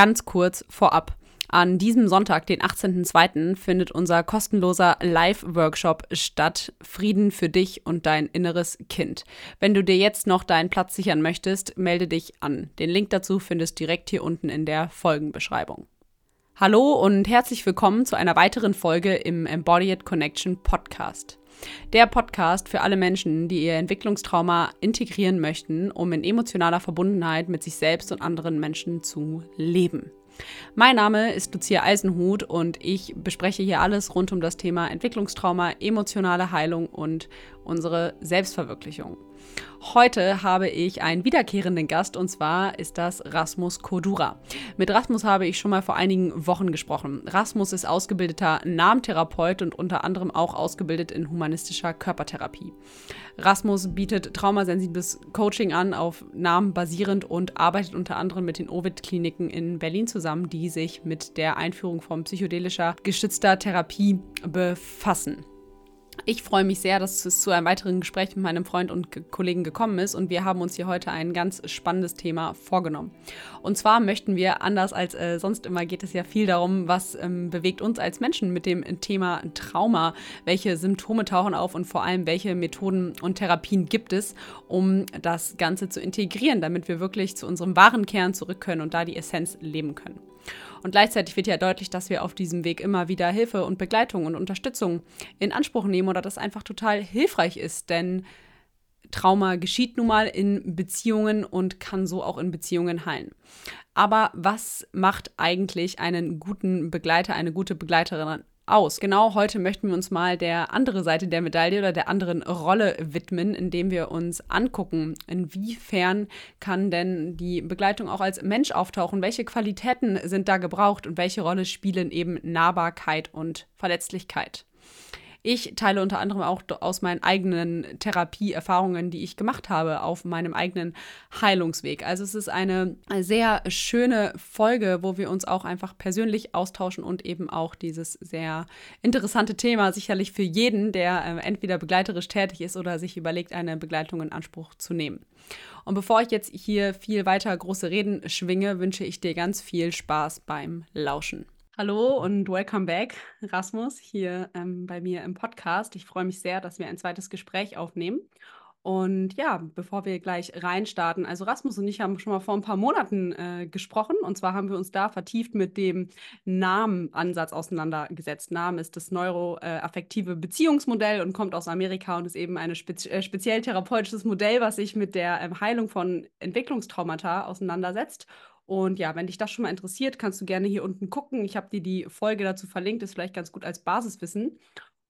Ganz kurz vorab. An diesem Sonntag, den 18.02., findet unser kostenloser Live-Workshop statt. Frieden für dich und dein inneres Kind. Wenn du dir jetzt noch deinen Platz sichern möchtest, melde dich an. Den Link dazu findest du direkt hier unten in der Folgenbeschreibung. Hallo und herzlich willkommen zu einer weiteren Folge im Embodied Connection Podcast. Der Podcast für alle Menschen, die ihr Entwicklungstrauma integrieren möchten, um in emotionaler Verbundenheit mit sich selbst und anderen Menschen zu leben. Mein Name ist Lucia Eisenhut und ich bespreche hier alles rund um das Thema Entwicklungstrauma, emotionale Heilung und unsere Selbstverwirklichung. Heute habe ich einen wiederkehrenden Gast und zwar ist das Rasmus Kodura. Mit Rasmus habe ich schon mal vor einigen Wochen gesprochen. Rasmus ist ausgebildeter Namentherapeut und unter anderem auch ausgebildet in humanistischer Körpertherapie. Rasmus bietet traumasensibles Coaching an, auf Namen basierend und arbeitet unter anderem mit den Ovid-Kliniken in Berlin zusammen, die sich mit der Einführung von psychedelischer gestützter Therapie befassen. Ich freue mich sehr, dass es zu einem weiteren Gespräch mit meinem Freund und Kollegen gekommen ist und wir haben uns hier heute ein ganz spannendes Thema vorgenommen. Und zwar möchten wir, anders als äh, sonst immer, geht es ja viel darum, was ähm, bewegt uns als Menschen mit dem Thema Trauma, welche Symptome tauchen auf und vor allem, welche Methoden und Therapien gibt es, um das Ganze zu integrieren, damit wir wirklich zu unserem wahren Kern zurück können und da die Essenz leben können. Und gleichzeitig wird ja deutlich, dass wir auf diesem Weg immer wieder Hilfe und Begleitung und Unterstützung in Anspruch nehmen oder das einfach total hilfreich ist, denn Trauma geschieht nun mal in Beziehungen und kann so auch in Beziehungen heilen. Aber was macht eigentlich einen guten Begleiter, eine gute Begleiterin aus. Genau heute möchten wir uns mal der andere Seite der Medaille oder der anderen Rolle widmen, indem wir uns angucken, inwiefern kann denn die Begleitung auch als Mensch auftauchen, welche Qualitäten sind da gebraucht und welche Rolle spielen eben Nahbarkeit und Verletzlichkeit. Ich teile unter anderem auch aus meinen eigenen Therapieerfahrungen, die ich gemacht habe, auf meinem eigenen Heilungsweg. Also es ist eine sehr schöne Folge, wo wir uns auch einfach persönlich austauschen und eben auch dieses sehr interessante Thema sicherlich für jeden, der äh, entweder begleiterisch tätig ist oder sich überlegt, eine Begleitung in Anspruch zu nehmen. Und bevor ich jetzt hier viel weiter große Reden schwinge, wünsche ich dir ganz viel Spaß beim Lauschen. Hallo und welcome back, Rasmus, hier ähm, bei mir im Podcast. Ich freue mich sehr, dass wir ein zweites Gespräch aufnehmen. Und ja, bevor wir gleich reinstarten, also Rasmus und ich haben schon mal vor ein paar Monaten äh, gesprochen. Und zwar haben wir uns da vertieft mit dem Namenansatz auseinandergesetzt. Namen ist das neuroaffektive Beziehungsmodell und kommt aus Amerika und ist eben ein spezi äh, speziell therapeutisches Modell, was sich mit der ähm, Heilung von Entwicklungstraumata auseinandersetzt. Und ja, wenn dich das schon mal interessiert, kannst du gerne hier unten gucken. Ich habe dir die Folge dazu verlinkt, ist vielleicht ganz gut als Basiswissen.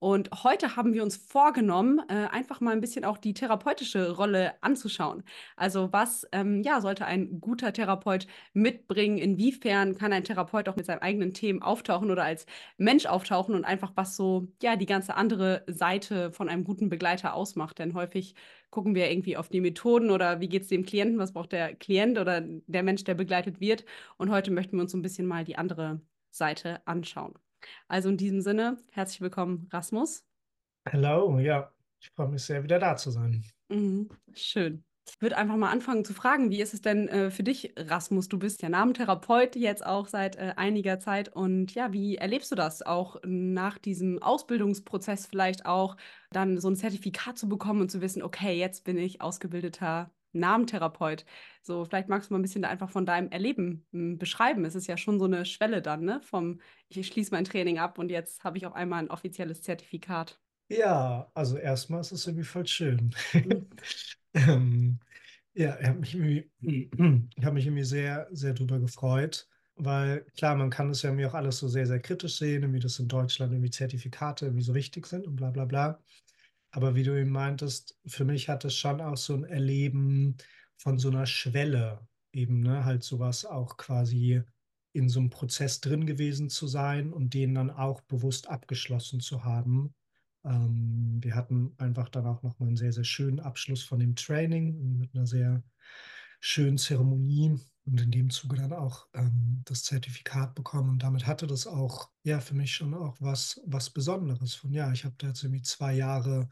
Und heute haben wir uns vorgenommen, äh, einfach mal ein bisschen auch die therapeutische Rolle anzuschauen. Also was ähm, ja, sollte ein guter Therapeut mitbringen? Inwiefern kann ein Therapeut auch mit seinen eigenen Themen auftauchen oder als Mensch auftauchen und einfach was so ja die ganze andere Seite von einem guten Begleiter ausmacht? Denn häufig gucken wir irgendwie auf die Methoden oder wie geht es dem Klienten, was braucht der Klient oder der Mensch, der begleitet wird. Und heute möchten wir uns so ein bisschen mal die andere Seite anschauen. Also in diesem Sinne, herzlich willkommen, Rasmus. Hallo, ja, ich freue mich sehr, wieder da zu sein. Mhm, schön. Ich würde einfach mal anfangen zu fragen, wie ist es denn äh, für dich, Rasmus? Du bist ja Namentherapeut jetzt auch seit äh, einiger Zeit. Und ja, wie erlebst du das auch nach diesem Ausbildungsprozess vielleicht auch, dann so ein Zertifikat zu bekommen und zu wissen, okay, jetzt bin ich ausgebildeter Namentherapeut. So, vielleicht magst du mal ein bisschen einfach von deinem Erleben hm, beschreiben. Es ist ja schon so eine Schwelle dann, ne? Vom ich schließe mein Training ab und jetzt habe ich auf einmal ein offizielles Zertifikat. Ja, also erstmal ist es irgendwie voll schön. Mhm. ähm, ja, ich habe mich habe mich irgendwie sehr, sehr drüber gefreut, weil klar, man kann es ja mir auch alles so sehr, sehr kritisch sehen, wie das in Deutschland irgendwie Zertifikate irgendwie so wichtig sind und bla bla bla. Aber wie du eben meintest, für mich hat es schon auch so ein Erleben von so einer Schwelle, eben, ne, halt sowas auch quasi in so einem Prozess drin gewesen zu sein und den dann auch bewusst abgeschlossen zu haben. Ähm, wir hatten einfach dann auch nochmal einen sehr, sehr schönen Abschluss von dem Training mit einer sehr schönen Zeremonie und in dem Zuge dann auch ähm, das Zertifikat bekommen. Und damit hatte das auch, ja, für mich schon auch was, was Besonderes von, ja, ich habe da jetzt irgendwie zwei Jahre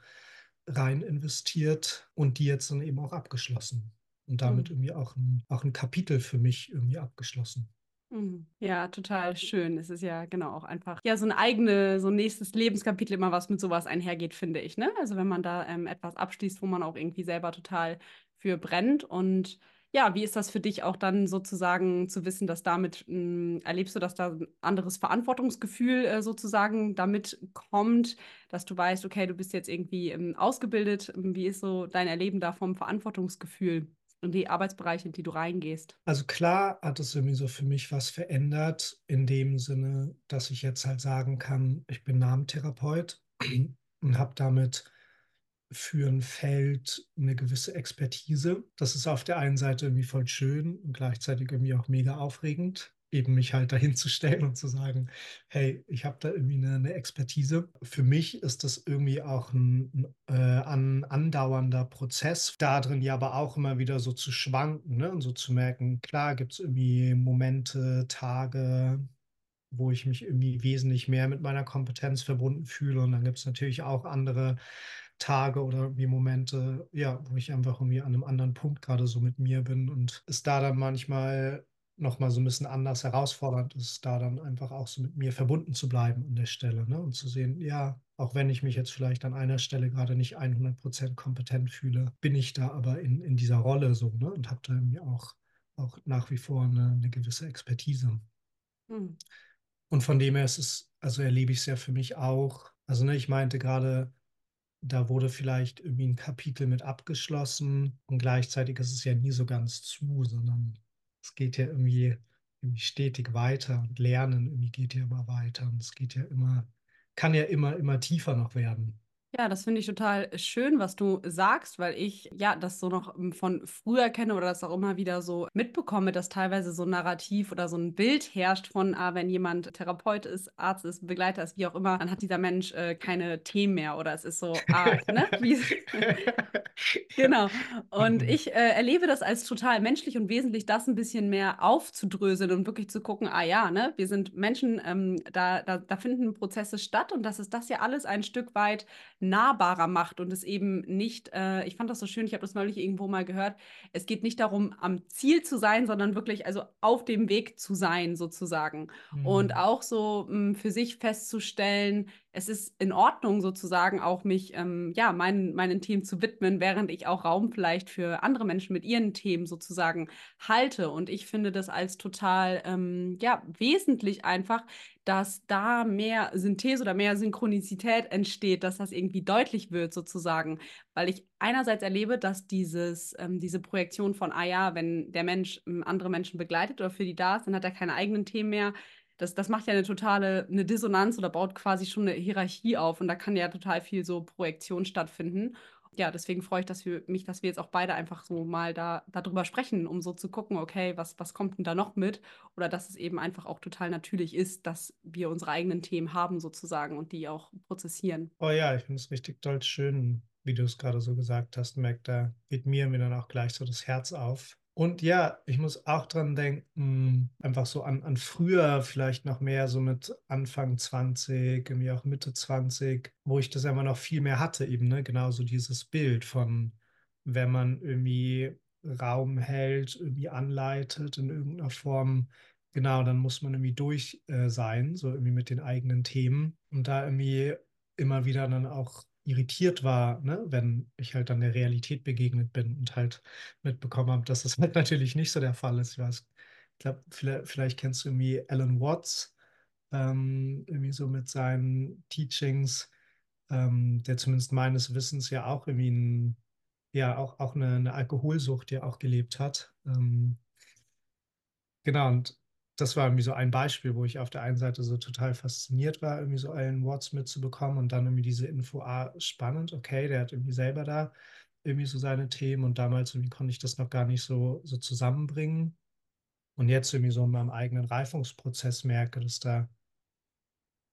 rein investiert und die jetzt dann eben auch abgeschlossen. Und damit mhm. irgendwie auch ein, auch ein Kapitel für mich irgendwie abgeschlossen. Mhm. Ja, total schön. Es ist ja genau auch einfach ja so ein eigene, so ein nächstes Lebenskapitel immer, was mit sowas einhergeht, finde ich, ne? Also wenn man da ähm, etwas abschließt, wo man auch irgendwie selber total für brennt. Und ja, wie ist das für dich auch dann sozusagen zu wissen, dass damit mh, erlebst du, dass da ein anderes Verantwortungsgefühl äh, sozusagen damit kommt, dass du weißt, okay, du bist jetzt irgendwie ähm, ausgebildet. Wie ist so dein Erleben da vom Verantwortungsgefühl in die Arbeitsbereiche, in die du reingehst? Also klar hat es irgendwie so für mich was verändert, in dem Sinne, dass ich jetzt halt sagen kann, ich bin Namentherapeut und habe damit für ein Feld eine gewisse Expertise. Das ist auf der einen Seite irgendwie voll schön und gleichzeitig irgendwie auch mega aufregend, eben mich halt dahin zu stellen und zu sagen, hey, ich habe da irgendwie eine, eine, Expertise. Für mich ist das irgendwie auch ein, ein, äh, andauernder Prozess, da drin ja aber auch immer wieder so zu schwanken ne? und so zu merken, klar gibt es irgendwie Momente, Tage, wo ich mich irgendwie wesentlich mehr mit meiner Kompetenz verbunden fühle. Und dann gibt es natürlich auch andere Tage oder wie Momente, ja, wo ich einfach irgendwie an einem anderen Punkt gerade so mit mir bin und es da dann manchmal nochmal so ein bisschen anders herausfordernd ist, da dann einfach auch so mit mir verbunden zu bleiben an der Stelle, ne? Und zu sehen, ja, auch wenn ich mich jetzt vielleicht an einer Stelle gerade nicht 100% kompetent fühle, bin ich da aber in, in dieser Rolle so, ne? Und habe da irgendwie auch, auch nach wie vor eine, eine gewisse Expertise. Hm. Und von dem her ist es, also erlebe ich es ja für mich auch. Also, ne, ich meinte gerade, da wurde vielleicht irgendwie ein Kapitel mit abgeschlossen und gleichzeitig ist es ja nie so ganz zu, sondern es geht ja irgendwie, irgendwie stetig weiter und Lernen irgendwie geht ja immer weiter und es geht ja immer, kann ja immer, immer tiefer noch werden. Ja, das finde ich total schön, was du sagst, weil ich ja das so noch ähm, von früher kenne oder das auch immer wieder so mitbekomme, dass teilweise so ein Narrativ oder so ein Bild herrscht von, ah, wenn jemand Therapeut ist, Arzt ist, Begleiter ist, wie auch immer, dann hat dieser Mensch äh, keine Themen mehr oder es ist so, ah, ne? Genau. Und mhm. ich äh, erlebe das als total menschlich und wesentlich, das ein bisschen mehr aufzudröseln und wirklich zu gucken, ah ja, ne, wir sind Menschen, ähm, da, da, da finden Prozesse statt und dass es das ja alles ein Stück weit nahbarer macht und es eben nicht, äh, ich fand das so schön, ich habe das neulich irgendwo mal gehört, es geht nicht darum, am Ziel zu sein, sondern wirklich also auf dem Weg zu sein, sozusagen. Mhm. Und auch so mh, hm, für sich festzustellen, es ist in Ordnung sozusagen auch mich ähm, ja meinen meinen Themen zu widmen, während ich auch Raum vielleicht für andere Menschen mit ihren Themen sozusagen halte. Und ich finde das als total ähm, ja wesentlich einfach, dass da mehr Synthese oder mehr Synchronizität entsteht, dass das irgendwie deutlich wird sozusagen, weil ich einerseits erlebe, dass dieses ähm, diese Projektion von ah ja, wenn der Mensch ähm, andere Menschen begleitet oder für die da ist, dann hat er keine eigenen Themen mehr das, das macht ja eine totale eine Dissonanz oder baut quasi schon eine Hierarchie auf und da kann ja total viel so Projektion stattfinden. Ja, deswegen freue ich dass wir, mich, dass wir jetzt auch beide einfach so mal da darüber sprechen, um so zu gucken, okay, was, was kommt denn da noch mit? Oder dass es eben einfach auch total natürlich ist, dass wir unsere eigenen Themen haben sozusagen und die auch prozessieren. Oh ja, ich finde es richtig toll schön, wie du es gerade so gesagt hast, merkt, da geht mir mir dann auch gleich so das Herz auf, und ja, ich muss auch dran denken, einfach so an, an früher, vielleicht noch mehr so mit Anfang 20, irgendwie auch Mitte 20, wo ich das einfach noch viel mehr hatte, eben, ne? Genau so dieses Bild von, wenn man irgendwie Raum hält, irgendwie anleitet in irgendeiner Form, genau, dann muss man irgendwie durch äh, sein, so irgendwie mit den eigenen Themen. Und da irgendwie immer wieder dann auch irritiert war, ne, wenn ich halt dann der Realität begegnet bin und halt mitbekommen habe, dass das halt natürlich nicht so der Fall ist. Ich weiß, ich glaube, vielleicht, vielleicht, kennst du irgendwie Alan Watts, ähm, irgendwie so mit seinen Teachings, ähm, der zumindest meines Wissens ja auch irgendwie ein, ja, auch, auch eine, eine Alkoholsucht ja auch gelebt hat. Ähm, genau, und das war irgendwie so ein Beispiel, wo ich auf der einen Seite so total fasziniert war, irgendwie so Alan Watts mitzubekommen und dann irgendwie diese Info, ah, spannend, okay, der hat irgendwie selber da irgendwie so seine Themen und damals irgendwie konnte ich das noch gar nicht so, so zusammenbringen. Und jetzt irgendwie so in meinem eigenen Reifungsprozess merke, dass da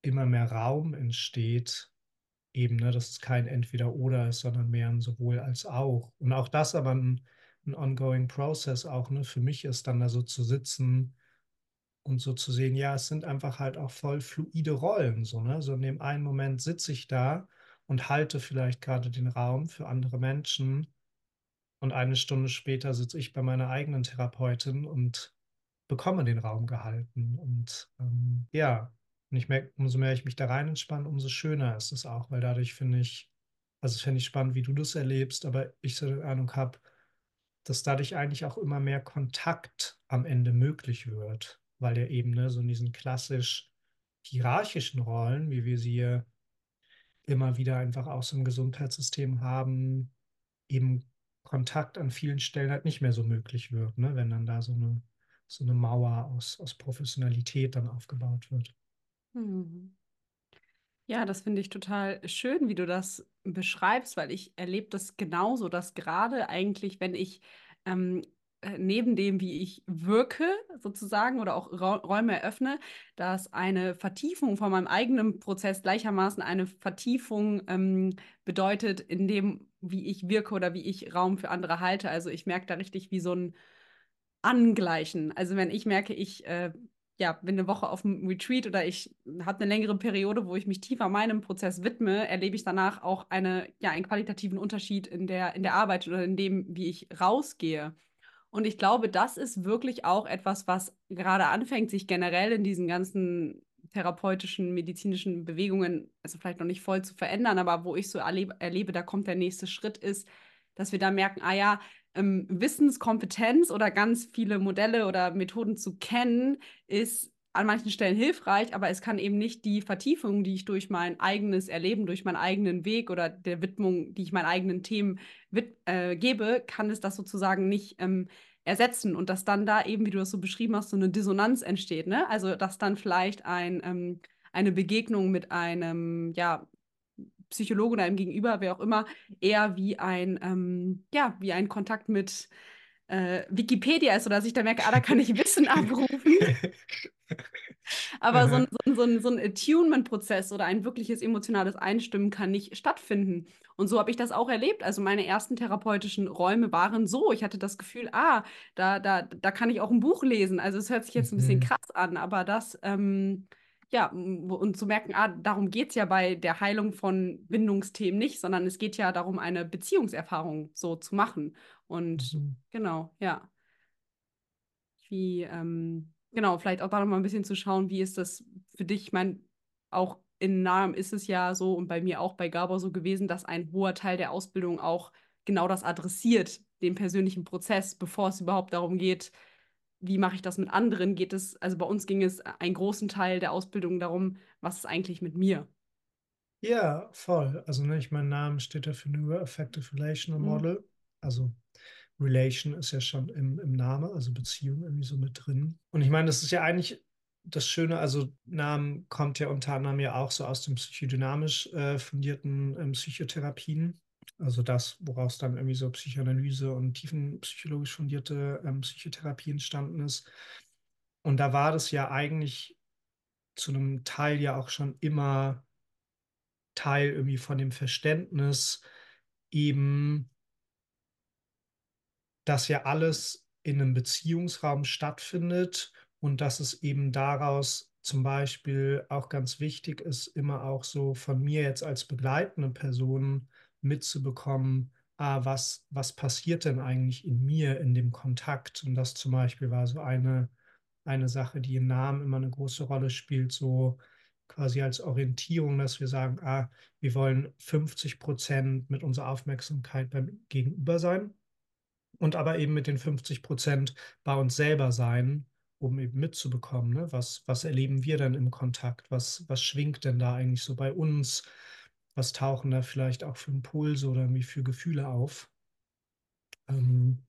immer mehr Raum entsteht, eben, ne, dass es kein Entweder-Oder ist, sondern mehr ein sowohl als auch. Und auch das aber ein, ein ongoing Process auch, ne, für mich ist dann da so zu sitzen, und so zu sehen, ja, es sind einfach halt auch voll fluide Rollen, so, ne? So in dem einen Moment sitze ich da und halte vielleicht gerade den Raum für andere Menschen und eine Stunde später sitze ich bei meiner eigenen Therapeutin und bekomme den Raum gehalten. Und ähm, ja, und ich merke, umso mehr ich mich da rein entspanne, umso schöner ist es auch, weil dadurch finde ich, also finde ich spannend, wie du das erlebst, aber ich so die Ahnung habe, dass dadurch eigentlich auch immer mehr Kontakt am Ende möglich wird, weil der eben ne, so in diesen klassisch hierarchischen Rollen, wie wir sie hier immer wieder einfach auch so im Gesundheitssystem haben, eben Kontakt an vielen Stellen halt nicht mehr so möglich wird, ne? wenn dann da so eine, so eine Mauer aus, aus Professionalität dann aufgebaut wird. Mhm. Ja, das finde ich total schön, wie du das beschreibst, weil ich erlebe das genauso, dass gerade eigentlich, wenn ich ähm, äh, neben dem, wie ich wirke, sozusagen, oder auch Räume eröffne, dass eine Vertiefung von meinem eigenen Prozess gleichermaßen eine Vertiefung ähm, bedeutet in dem, wie ich wirke oder wie ich Raum für andere halte. Also ich merke da richtig wie so ein Angleichen. Also wenn ich merke, ich äh, ja, bin eine Woche auf dem Retreat oder ich habe eine längere Periode, wo ich mich tiefer meinem Prozess widme, erlebe ich danach auch eine, ja, einen qualitativen Unterschied in der, in der Arbeit oder in dem, wie ich rausgehe. Und ich glaube, das ist wirklich auch etwas, was gerade anfängt, sich generell in diesen ganzen therapeutischen, medizinischen Bewegungen, also vielleicht noch nicht voll zu verändern, aber wo ich so erlebe, erlebe da kommt der nächste Schritt ist, dass wir da merken, ah ja, ähm, Wissenskompetenz oder ganz viele Modelle oder Methoden zu kennen, ist an manchen Stellen hilfreich, aber es kann eben nicht die Vertiefung, die ich durch mein eigenes Erleben, durch meinen eigenen Weg oder der Widmung, die ich meinen eigenen Themen äh, gebe, kann es das sozusagen nicht ähm, ersetzen und dass dann da eben, wie du das so beschrieben hast, so eine Dissonanz entsteht, ne? Also dass dann vielleicht ein, ähm, eine Begegnung mit einem, ja, Psychologe oder einem Gegenüber, wer auch immer, eher wie ein, ähm, ja, wie ein Kontakt mit äh, Wikipedia ist oder dass ich da merke, ah, da kann ich Wissen abrufen. Aber so ein, so ein, so ein, so ein Attunement-Prozess oder ein wirkliches emotionales Einstimmen kann nicht stattfinden. Und so habe ich das auch erlebt. Also meine ersten therapeutischen Räume waren so. Ich hatte das Gefühl, ah, da, da, da kann ich auch ein Buch lesen. Also es hört sich jetzt ein bisschen mhm. krass an, aber das, ähm, ja, und zu merken, ah, darum geht es ja bei der Heilung von Bindungsthemen nicht, sondern es geht ja darum, eine Beziehungserfahrung so zu machen. Und mhm. genau, ja. Wie, ähm, genau, vielleicht auch da noch mal ein bisschen zu schauen, wie ist das für dich? Ich meine, auch in Nahem ist es ja so und bei mir auch bei Gabor so gewesen, dass ein hoher Teil der Ausbildung auch genau das adressiert, den persönlichen Prozess, bevor es überhaupt darum geht, wie mache ich das mit anderen? Geht es, also bei uns ging es einen großen Teil der Ausbildung darum, was ist eigentlich mit mir? Ja, voll. Also, ne, ich mein Name steht dafür nur Effective Relational mhm. Model. Also Relation ist ja schon im, im Namen, also Beziehung irgendwie so mit drin. Und ich meine, das ist ja eigentlich das Schöne, also Namen kommt ja unter anderem ja auch so aus den psychodynamisch äh, fundierten ähm, Psychotherapien. Also das, woraus dann irgendwie so Psychoanalyse und tiefenpsychologisch fundierte ähm, Psychotherapie entstanden ist. Und da war das ja eigentlich zu einem Teil ja auch schon immer Teil irgendwie von dem Verständnis, eben, dass ja alles in einem Beziehungsraum stattfindet und dass es eben daraus zum Beispiel auch ganz wichtig ist, immer auch so von mir jetzt als begleitende Person mitzubekommen, ah, was, was passiert denn eigentlich in mir in dem Kontakt? Und das zum Beispiel war so eine, eine Sache, die im Namen immer eine große Rolle spielt, so quasi als Orientierung, dass wir sagen, ah, wir wollen 50 Prozent mit unserer Aufmerksamkeit beim Gegenüber sein und aber eben mit den 50 Prozent bei uns selber sein, um eben mitzubekommen, ne? was, was erleben wir denn im Kontakt, was, was schwingt denn da eigentlich so bei uns, was tauchen da vielleicht auch für Impulse oder wie für Gefühle auf. Ähm,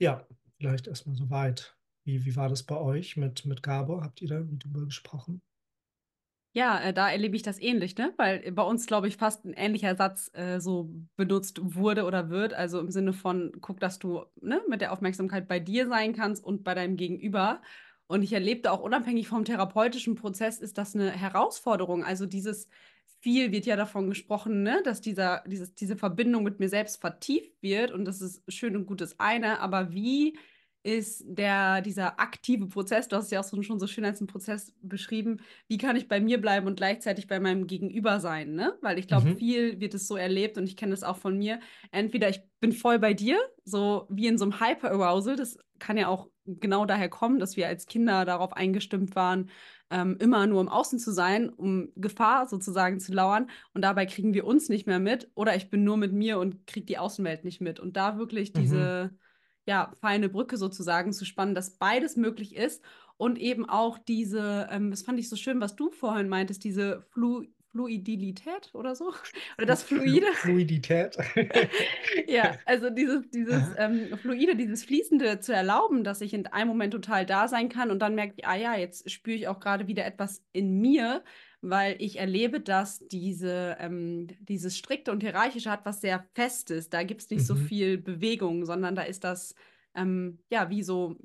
ja, vielleicht erstmal so weit. Wie, wie war das bei euch mit, mit Gabor? Habt ihr da darüber gesprochen? Ja, äh, da erlebe ich das ähnlich, ne? Weil bei uns, glaube ich, fast ein ähnlicher Satz äh, so benutzt wurde oder wird. Also im Sinne von, guck, dass du ne, mit der Aufmerksamkeit bei dir sein kannst und bei deinem Gegenüber. Und ich erlebte auch unabhängig vom therapeutischen Prozess, ist das eine Herausforderung. Also dieses viel wird ja davon gesprochen, ne, dass dieser, dieses, diese Verbindung mit mir selbst vertieft wird und das ist schön und gut das eine, aber wie ist der, dieser aktive Prozess, du hast es ja auch so, schon so schön als einen Prozess beschrieben, wie kann ich bei mir bleiben und gleichzeitig bei meinem Gegenüber sein, ne? Weil ich glaube, mhm. viel wird es so erlebt und ich kenne das auch von mir. Entweder ich bin voll bei dir, so wie in so einem Hyper-Arousal, das kann ja auch genau daher kommen, dass wir als Kinder darauf eingestimmt waren, ähm, immer nur im Außen zu sein, um Gefahr sozusagen zu lauern. Und dabei kriegen wir uns nicht mehr mit. Oder ich bin nur mit mir und kriege die Außenwelt nicht mit. Und da wirklich Mhm. Ja, feine Brücke sozusagen zu spannen, dass beides möglich ist. Und eben auch diese, ähm, das fand ich so schön, was du vorhin meintest, diese Flu Fluidität oder so. Oder das Flu Fluide. Fluidität. Ja, also dieses, dieses ähm, Fluide, dieses Fließende zu erlauben, dass ich in einem Moment total da sein kann und dann merke ich, ah ja, jetzt spüre ich auch gerade wieder etwas in mir, weil ich erlebe, dass diese, ähm, dieses Strikte und Hierarchische hat was sehr Festes. Da gibt es nicht so Mhm. viel Bewegung, sondern da ist das, ähm, ja, wie so,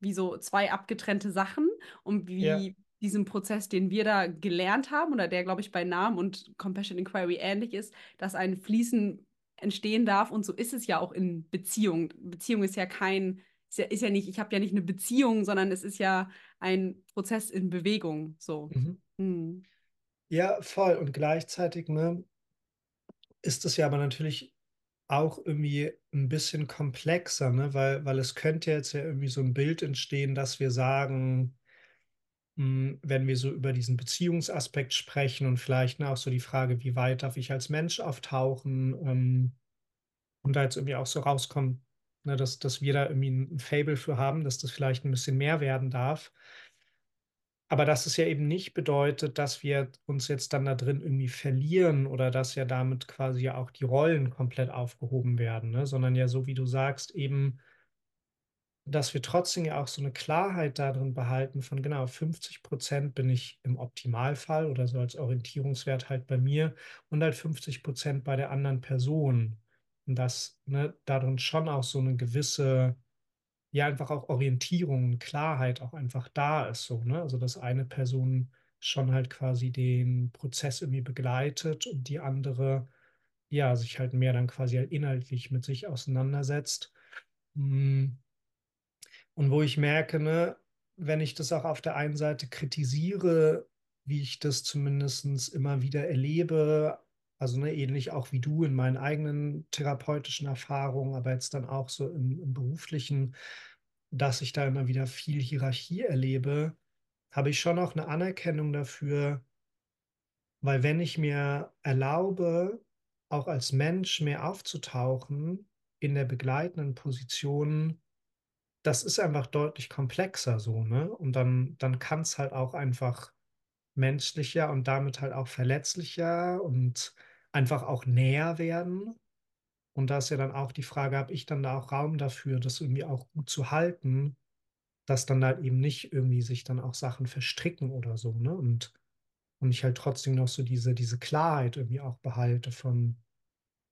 wie so zwei abgetrennte Sachen und Ja. wie diesen Prozess, den wir da gelernt haben oder der, glaube ich, bei Namen und Compassion Inquiry ähnlich ist, dass ein Fließen entstehen darf. Und so ist es ja auch in Beziehung. Beziehung ist ja kein, ist ja, ist ja nicht, ich habe ja nicht eine Beziehung, sondern es ist ja ein Prozess in Bewegung. So. Mhm. Hm. Ja, voll. Und gleichzeitig, ne, ist es ja aber natürlich auch irgendwie ein bisschen komplexer, ne? Weil, weil es könnte jetzt ja irgendwie so ein Bild entstehen, dass wir sagen, mh, wenn wir so über diesen Beziehungsaspekt sprechen und vielleicht ne, auch so die Frage, wie weit darf ich als Mensch auftauchen, ähm, und da jetzt irgendwie auch so rauskommt, ne, dass, dass wir da irgendwie ein Faible für haben, dass das vielleicht ein bisschen mehr werden darf. Aber dass es ja eben nicht bedeutet, dass wir uns jetzt dann da drin irgendwie verlieren oder dass ja damit quasi ja auch die Rollen komplett aufgehoben werden, ne? Sondern ja, so wie du sagst, eben, dass wir trotzdem ja auch so eine Klarheit darin behalten von genau 50 Prozent bin ich im Optimalfall oder so als Orientierungswert halt bei mir und halt 50 Prozent bei der anderen Person. Und dass ne, darin schon auch so eine gewisse ja einfach auch Orientierung und Klarheit auch einfach da ist, so, ne? Also, dass eine Person schon halt quasi den Prozess irgendwie begleitet und die andere, ja, sich halt mehr dann quasi halt inhaltlich mit sich auseinandersetzt. Hm, und wo ich merke, ne, wenn ich das auch auf der einen Seite kritisiere, wie ich das zumindest immer wieder erlebe, also ne, ähnlich auch wie du in meinen eigenen therapeutischen Erfahrungen, aber jetzt dann auch so im, im beruflichen, dass ich da immer wieder viel Hierarchie erlebe, habe ich schon auch eine Anerkennung dafür, weil wenn ich mir erlaube, auch als Mensch mehr aufzutauchen in der begleitenden Position, das ist einfach deutlich komplexer so, ne? Und dann, dann kann es halt auch einfach menschlicher und damit halt auch verletzlicher und einfach auch näher werden. Und da ist ja dann auch die Frage, habe ich dann da auch Raum dafür, das irgendwie auch gut zu halten, dass dann halt eben nicht irgendwie sich dann auch Sachen verstricken oder so, ne? Und, und ich halt trotzdem noch so diese, diese Klarheit irgendwie auch behalte von,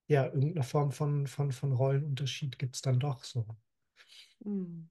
ja, irgendeiner Form von, von, von Rollenunterschied gibt es dann doch so. Hm.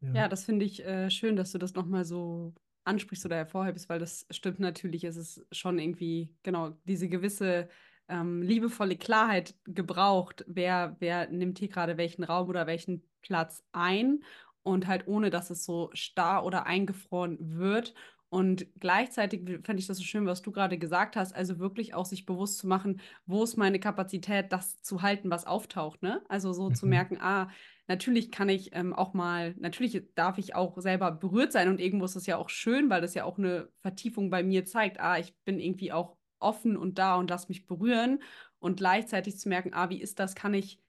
Ja. Ja, das finde ich äh, schön, dass du das nochmal so ansprichst oder hervorhebst, weil das stimmt natürlich. Es ist schon irgendwie, genau, diese gewisse ähm, liebevolle Klarheit gebraucht, wer, wer nimmt hier gerade welchen Raum oder welchen Platz ein und halt ohne, dass es so starr oder eingefroren wird. Und gleichzeitig fände ich das so schön, was du gerade gesagt hast, also wirklich auch sich bewusst zu machen, wo ist meine Kapazität, das zu halten, was auftaucht, ne? Also so zu Mhm. merken, ah, Natürlich kann ich ähm, auch mal, natürlich darf ich auch selber berührt sein und irgendwo ist das ja auch schön, weil das ja auch eine Vertiefung bei mir zeigt. Ah, ich bin irgendwie auch offen und da und lass mich berühren und gleichzeitig zu merken, ah, wie ist das? Kann ich,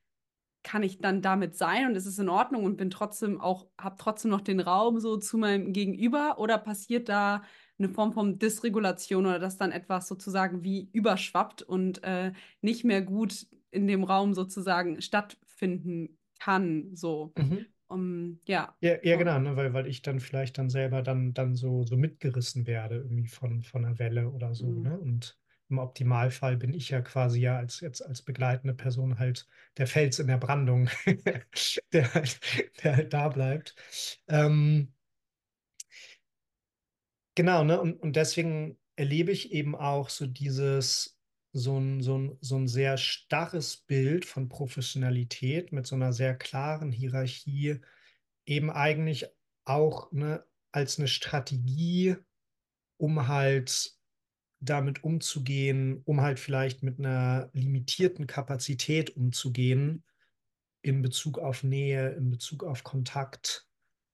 kann ich dann damit sein und ist es in Ordnung und bin trotzdem auch, habe trotzdem noch den Raum so zu meinem Gegenüber oder passiert da eine Form von Dysregulation oder dass dann etwas sozusagen wie überschwappt und äh, nicht mehr gut in dem Raum sozusagen stattfinden kann, so. Mhm. Um, ja. Ja, ja, Und, genau, ne, weil, weil ich dann vielleicht dann selber dann, dann so, so mitgerissen werde, irgendwie von, von einer Welle oder so, mm, ne? Und im Optimalfall bin ich ja quasi ja als jetzt als begleitende Person halt der Fels in der Brandung, der halt, der halt da bleibt. Ähm, genau, ne? Und, und deswegen erlebe ich eben auch so dieses, so ein, so ein, so ein sehr starres Bild von Professionalität mit so einer sehr klaren Hierarchie eben eigentlich auch ne, als eine Strategie, um halt damit umzugehen, um halt vielleicht mit einer limitierten Kapazität umzugehen in Bezug auf Nähe, in Bezug auf Kontakt.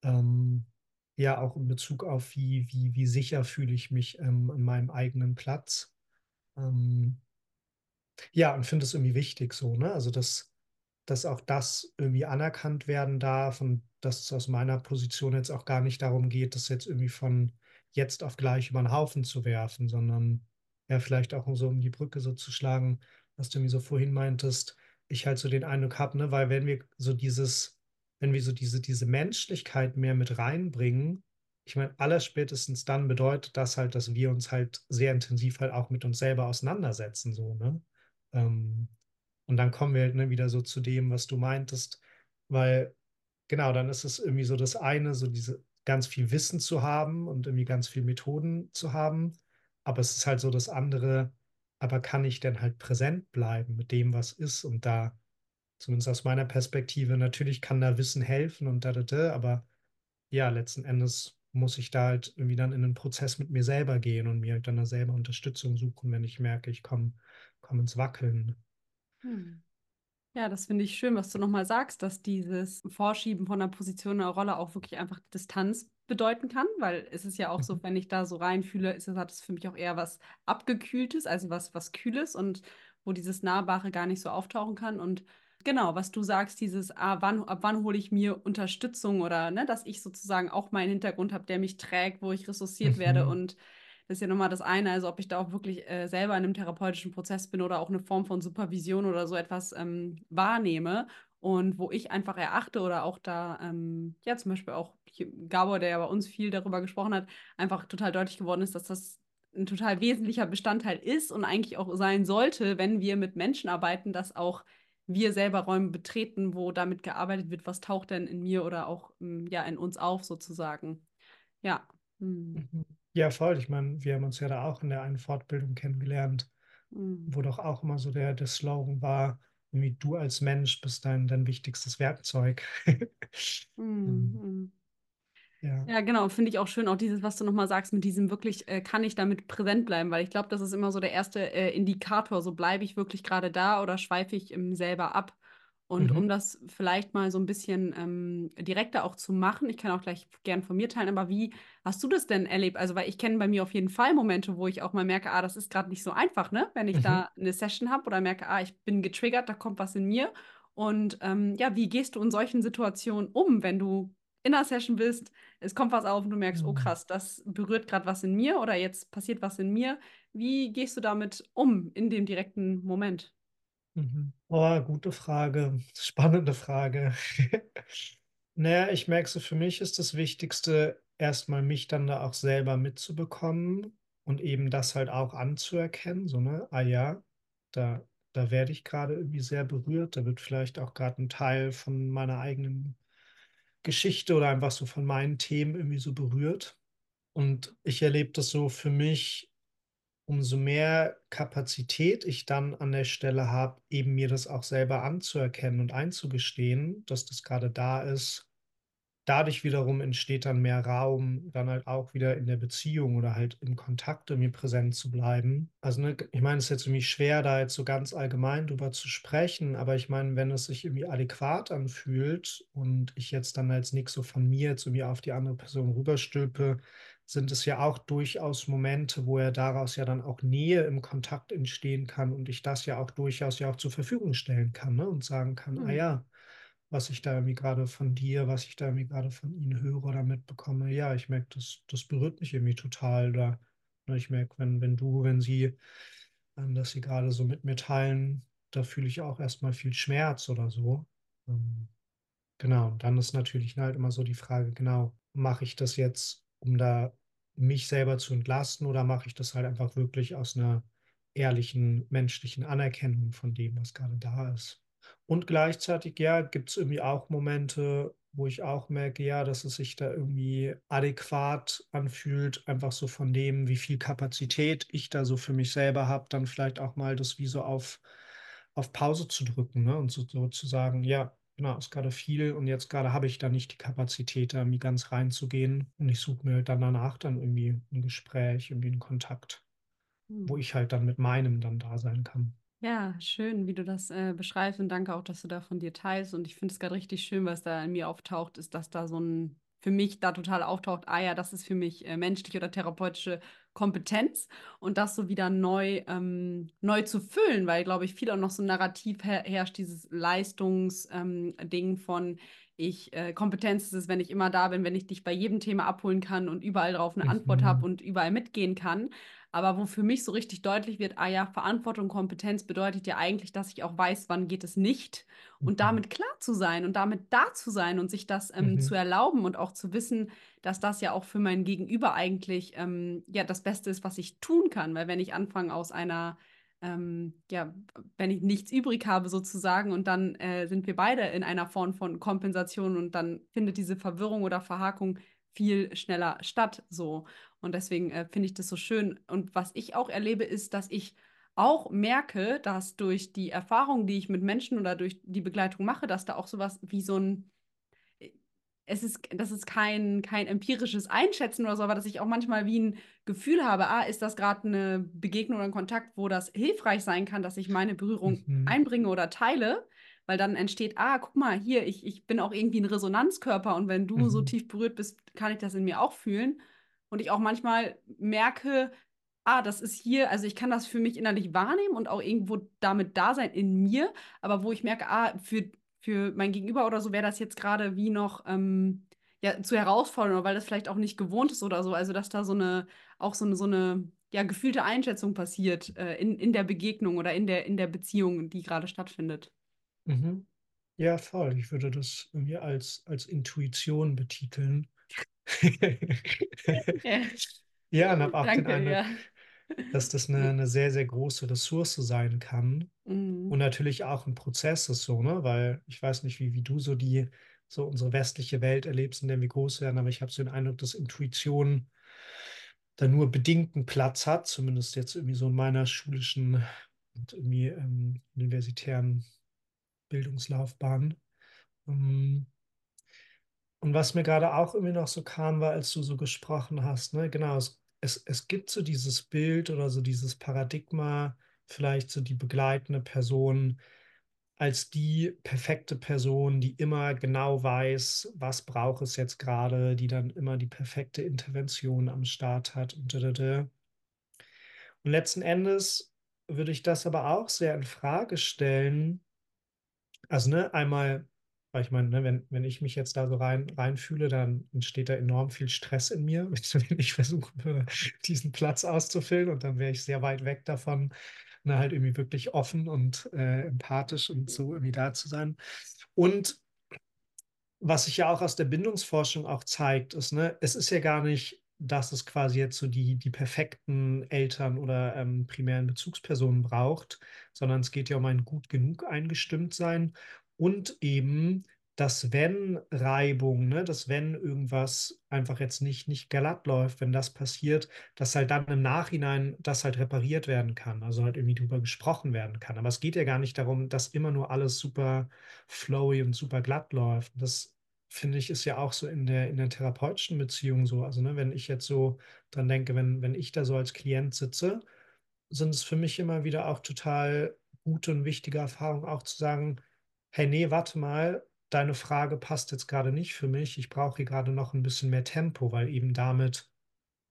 Ähm, ja, auch in Bezug auf wie wie wie sicher fühle ich mich, ähm, an meinem eigenen Platz. Ähm ja, und finde es irgendwie wichtig so, ne? Also, dass dass auch das irgendwie anerkannt werden darf und dass es aus meiner Position jetzt auch gar nicht darum geht, das jetzt irgendwie von jetzt auf gleich über 'n Haufen zu werfen, sondern ja, vielleicht auch so um die Brücke so zu schlagen, was du irgendwie so vorhin meintest, ich halt so den Eindruck habe, ne, weil wenn wir so dieses wenn wir so diese diese Menschlichkeit mehr mit reinbringen ich meine, allerspätestens dann bedeutet das halt, dass wir uns halt sehr intensiv halt auch mit uns selber auseinandersetzen so, ne? Ähm, und dann kommen wir halt, ne, wieder so zu dem, was du meintest, weil genau, dann ist es irgendwie so das eine, so diese ganz viel Wissen zu haben und irgendwie ganz viel Methoden zu haben. Aber es ist halt so das andere, aber kann ich denn halt präsent bleiben mit dem, was ist? Und da zumindest aus meiner Perspektive, natürlich kann da Wissen helfen und da da da, aber ja, letzten Endes muss ich da halt irgendwie dann in 'nen Prozess mit mir selber gehen und mir halt dann da selber Unterstützung suchen, wenn ich merke, ich komme komme ins Wackeln. Mhm. Ja, das finde ich schön, was du noch mal sagst, dass dieses Vorschieben von 'ner Position, 'ner Rolle auch wirklich einfach Distanz bedeuten kann, weil es ist ja auch so, Mhm. wenn ich da so reinfühle, ist es hat es für mich auch eher was Abgekühltes, also was was Kühles und wo dieses Nahbare gar nicht so auftauchen kann. Und genau, was du sagst, dieses, ah, wann ab wann hole ich mir Unterstützung oder, ne, dass ich sozusagen auch meinen Hintergrund habe, der mich trägt, wo ich ressourciert werde. Mhm. Und das ist ja noch mal das eine, also ob ich da auch wirklich, äh, selber in 'nem therapeutischen Prozess bin oder auch 'ne Form von Supervision oder so etwas, ähm, wahrnehme und wo ich einfach erachte oder auch da, ähm, ja, zum Beispiel auch Gabor, der ja bei uns viel darüber gesprochen hat, einfach total deutlich geworden ist, dass das 'n total wesentlicher Bestandteil ist und eigentlich auch sein sollte, wenn wir mit Menschen arbeiten, dass auch wir selber Räume betreten, wo damit gearbeitet wird, was taucht denn in mir oder auch, hm, ja, in uns auf sozusagen. Ja, mhm. Ja, voll. Ich meine, wir haben uns ja da auch in der einen Fortbildung kennengelernt, Mhm. wo doch auch immer so der der Slogan war, irgendwie: „Du als Mensch bist dein dein wichtigstes Werkzeug.“ Mhm, Ähm mhm. Ja. Ja, genau, finde ich auch schön, auch dieses, was du noch mal sagst, mit diesem wirklich, äh, kann ich damit präsent bleiben? Weil ich glaube, das ist immer so der 1., äh, Indikator, so bleibe ich wirklich grade da oder schweife ich, ähm, selber ab? Und um Mhm. das vielleicht mal so 'n bisschen, ähm, direkter auch zu machen ich kann auch gleich gern von mir teilen, aber wie hast du das denn erlebt? Also, weil ich kenne bei mir auf jeden Fall Momente, wo ich auch mal merke: „Ah, das ist grad nicht so einfach“, ne? Wenn ich Mhm. da 'ne Session habe oder merke: „Ah, ich bin getriggert, da kommt was in mir.“ Und, ähm, ja, wie gehst du in solchen Situationen um, wenn du in 'ner Session bist, es kommt was auf und du merkst: „Oh Mhm. krass, das berührt grad was in mir“ oder „jetzt passiert was in mir.“ Wie gehst du damit um in dem direkten Moment? Mhm. Oh, gute Frage, spannende Frage. Na ja, ich merke so, für mich ist das Wichtigste, erst mal mich dann da auch selber mitzubekommen und eben das halt auch anzuerkennen, so, ne? „Ah ja, da da werde ich grade irgendwie sehr berührt. Da wird vielleicht auch grad 'n Teil von meiner eigenen Geschichte oder einfach so von meinen Themen irgendwie so berührt.“ Und ich erlebe das so für mich, umso mehr Kapazität ich dann an der Stelle habe, eben mir das auch selber anzuerkennen und einzugestehen, dass das grade da ist. Dadurch wiederum entsteht dann mehr Raum, dann halt auch wieder in der Beziehung oder halt im Kontakt irgendwie präsent zu bleiben. Also, ne, ich meine, es ist jetzt irgendwie schwer, da jetzt so ganz allgemein drüber zu sprechen, aber ich meine, wenn es sich irgendwie adäquat anfühlt und ich jetzt dann als nix so von mir jetzt irgendwie auf die andere Person rüberstülpe, sind es ja auch durchaus Momente, wo ja daraus ja dann auch Nähe im Kontakt entstehen kann und ich das ja auch durchaus ja auch zur Verfügung stellen kann, ne, und sagen kann: „Ah Mhm. ja, was ich da irgendwie grade von dir was ich da irgendwie grade von ihnen höre oder mitbekomme, ja, ich merke, das das berührt mich irgendwie total.“ Oder, ne, ich merke, wenn wenn du wenn sie ähm, dass sie grade so mit mir teilen, da fühle ich auch erst mal viel Schmerz oder so. Ähm, genau, und dann ist natürlich, halt immer so die Frage, genau, mache ich das jetzt, um da mich selber zu entlasten oder mache ich das halt einfach wirklich aus 'ner ehrlichen menschlichen Anerkennung von dem, was grade da ist? Und gleichzeitig, ja, gibt's irgendwie auch Momente, wo ich auch merke, ja, dass es sich da irgendwie adäquat anfühlt, einfach so von dem, wie viel Kapazität ich da so für mich selber habe, dann vielleicht auch mal das wie so auf auf Pause zu drücken, ne, und so so zu sagen: „Ja, genau, ist grade viel und jetzt grade habe ich da nicht die Kapazität, da irgendwie ganz reinzugehen.“ Und ich suche mir halt dann danach dann irgendwie 'n Gespräch, irgendwie 'n Kontakt, wo Mhm. ich halt dann mit meinem dann da sein kann. Ja, schön, wie du das, äh, beschreibst und danke auch, dass du da von dir teilst. Und ich finde es grad richtig schön, was da in mir auftaucht, ist, dass da so 'n für mich da total auftaucht, ah ja, das ist für mich äh, menschliche oder therapeutische Kompetenz und das so wieder neu, ähm, neu zu füllen, weil, glaube ich, viel auch noch so ein Narrativ her herrscht, dieses Leistungsding ähm, von ich, äh, Kompetenz ist es, wenn ich immer da bin, wenn ich dich bei jedem Thema abholen kann und überall drauf eine Antwort habe Mhm. und überall mitgehen kann. Aber wo für mich so richtig deutlich wird, ah ja, Verantwortung, Kompetenz bedeutet ja eigentlich, dass ich auch weiß, wann geht es nicht und Mhm. damit klar zu sein und damit da zu sein und sich das ähm, zu Mhm. erlauben und auch zu wissen, dass das ja auch für mein Gegenüber eigentlich ähm, ja das Beste ist, was ich tun kann. Weil wenn ich anfange aus einer ähm, ja, wenn ich nichts übrig habe sozusagen und dann äh, sind wir beide in einer Form von Kompensation und dann findet diese Verwirrung oder Verhakung viel schneller statt so. Und deswegen äh, finde ich das so schön. Und was ich auch erlebe, ist, dass ich auch merke, dass durch die Erfahrung, die ich mit Menschen oder durch die Begleitung mache, dass da auch sowas wie so ein es ist, das ist kein, kein empirisches Einschätzen oder so, aber dass ich auch manchmal wie ein Gefühl habe, ah, ist das gerade eine Begegnung oder ein Kontakt, wo das hilfreich sein kann, dass ich meine Berührung Mhm. einbringe oder teile, weil dann entsteht, ah, guck mal, hier, ich, ich bin auch irgendwie ein Resonanzkörper und wenn du so Mhm. tief berührt bist, kann ich das in mir auch fühlen. Und ich auch manchmal merke, ah, das ist hier, also ich kann das für mich innerlich wahrnehmen und auch irgendwo damit da sein in mir, aber wo ich merke, ah, für für mein Gegenüber oder so wäre das jetzt gerade wie noch ähm, ja, zu herausfordernd, weil das vielleicht auch nicht gewohnt ist oder so. Also, dass da so eine, auch so eine, so eine ja, gefühlte Einschätzung passiert äh, in, in der Begegnung oder in der, in der Beziehung, die gerade stattfindet. Mhm. Ja, voll. Ich würde das irgendwie als, als Intuition betiteln. Ja. Und habe auch den Danke, Eindruck, ja. dass das eine, eine sehr, sehr große Ressource sein kann. Und Mhm. natürlich auch ein Prozess ist so, ne? Weil ich weiß nicht, wie, wie du so die, so unsere westliche Welt erlebst, in der wir groß werden, aber ich habe so den Eindruck, dass Intuition da nur bedingten Platz hat, zumindest jetzt irgendwie so in meiner schulischen und irgendwie ähm, universitären Bildungslaufbahn. Ähm, Und was mir gerade auch irgendwie noch so kam, war, als du so gesprochen hast, ne, genau, es, es, es gibt so dieses Bild oder so dieses Paradigma, vielleicht so die begleitende Person als die perfekte Person, die immer genau weiß, was braucht es jetzt gerade, die dann immer die perfekte Intervention am Start hat und da, da, da. Und letzten Endes würde ich das aber auch sehr in Frage stellen, also, ne, einmal, weil ich meine, ne, wenn, wenn ich mich jetzt da so rein, reinfühle, dann entsteht da enorm viel Stress in mir, wenn ich versuchen würde, diesen Platz auszufüllen und dann wäre ich sehr weit weg davon, ne, halt irgendwie wirklich offen und äh, empathisch und so irgendwie da zu sein. Und was sich ja auch aus der Bindungsforschung auch zeigt, ist, ne, es ist ja gar nicht, dass es quasi jetzt so die, die perfekten Eltern oder ähm, primären Bezugspersonen braucht, sondern es geht ja um ein gut genug eingestimmt sein und eben das Wenn Reibung, ne, das Wenn irgendwas einfach jetzt nicht, nicht glatt läuft, wenn das passiert, dass halt dann im Nachhinein das halt repariert werden kann, also halt irgendwie drüber gesprochen werden kann. Aber es geht ja gar nicht darum, dass immer nur alles super flowy und super glatt läuft. Das finde ich, ist ja auch so in der, in der therapeutischen Beziehung so. Also, ne, wenn ich jetzt so dran denke, wenn, wenn ich da so als Klient sitze, sind es für mich immer wieder auch total gute und wichtige Erfahrungen, auch zu sagen, hey, nee, warte mal, deine Frage passt jetzt gerade nicht für mich. Ich brauche hier gerade noch ein bisschen mehr Tempo, weil eben damit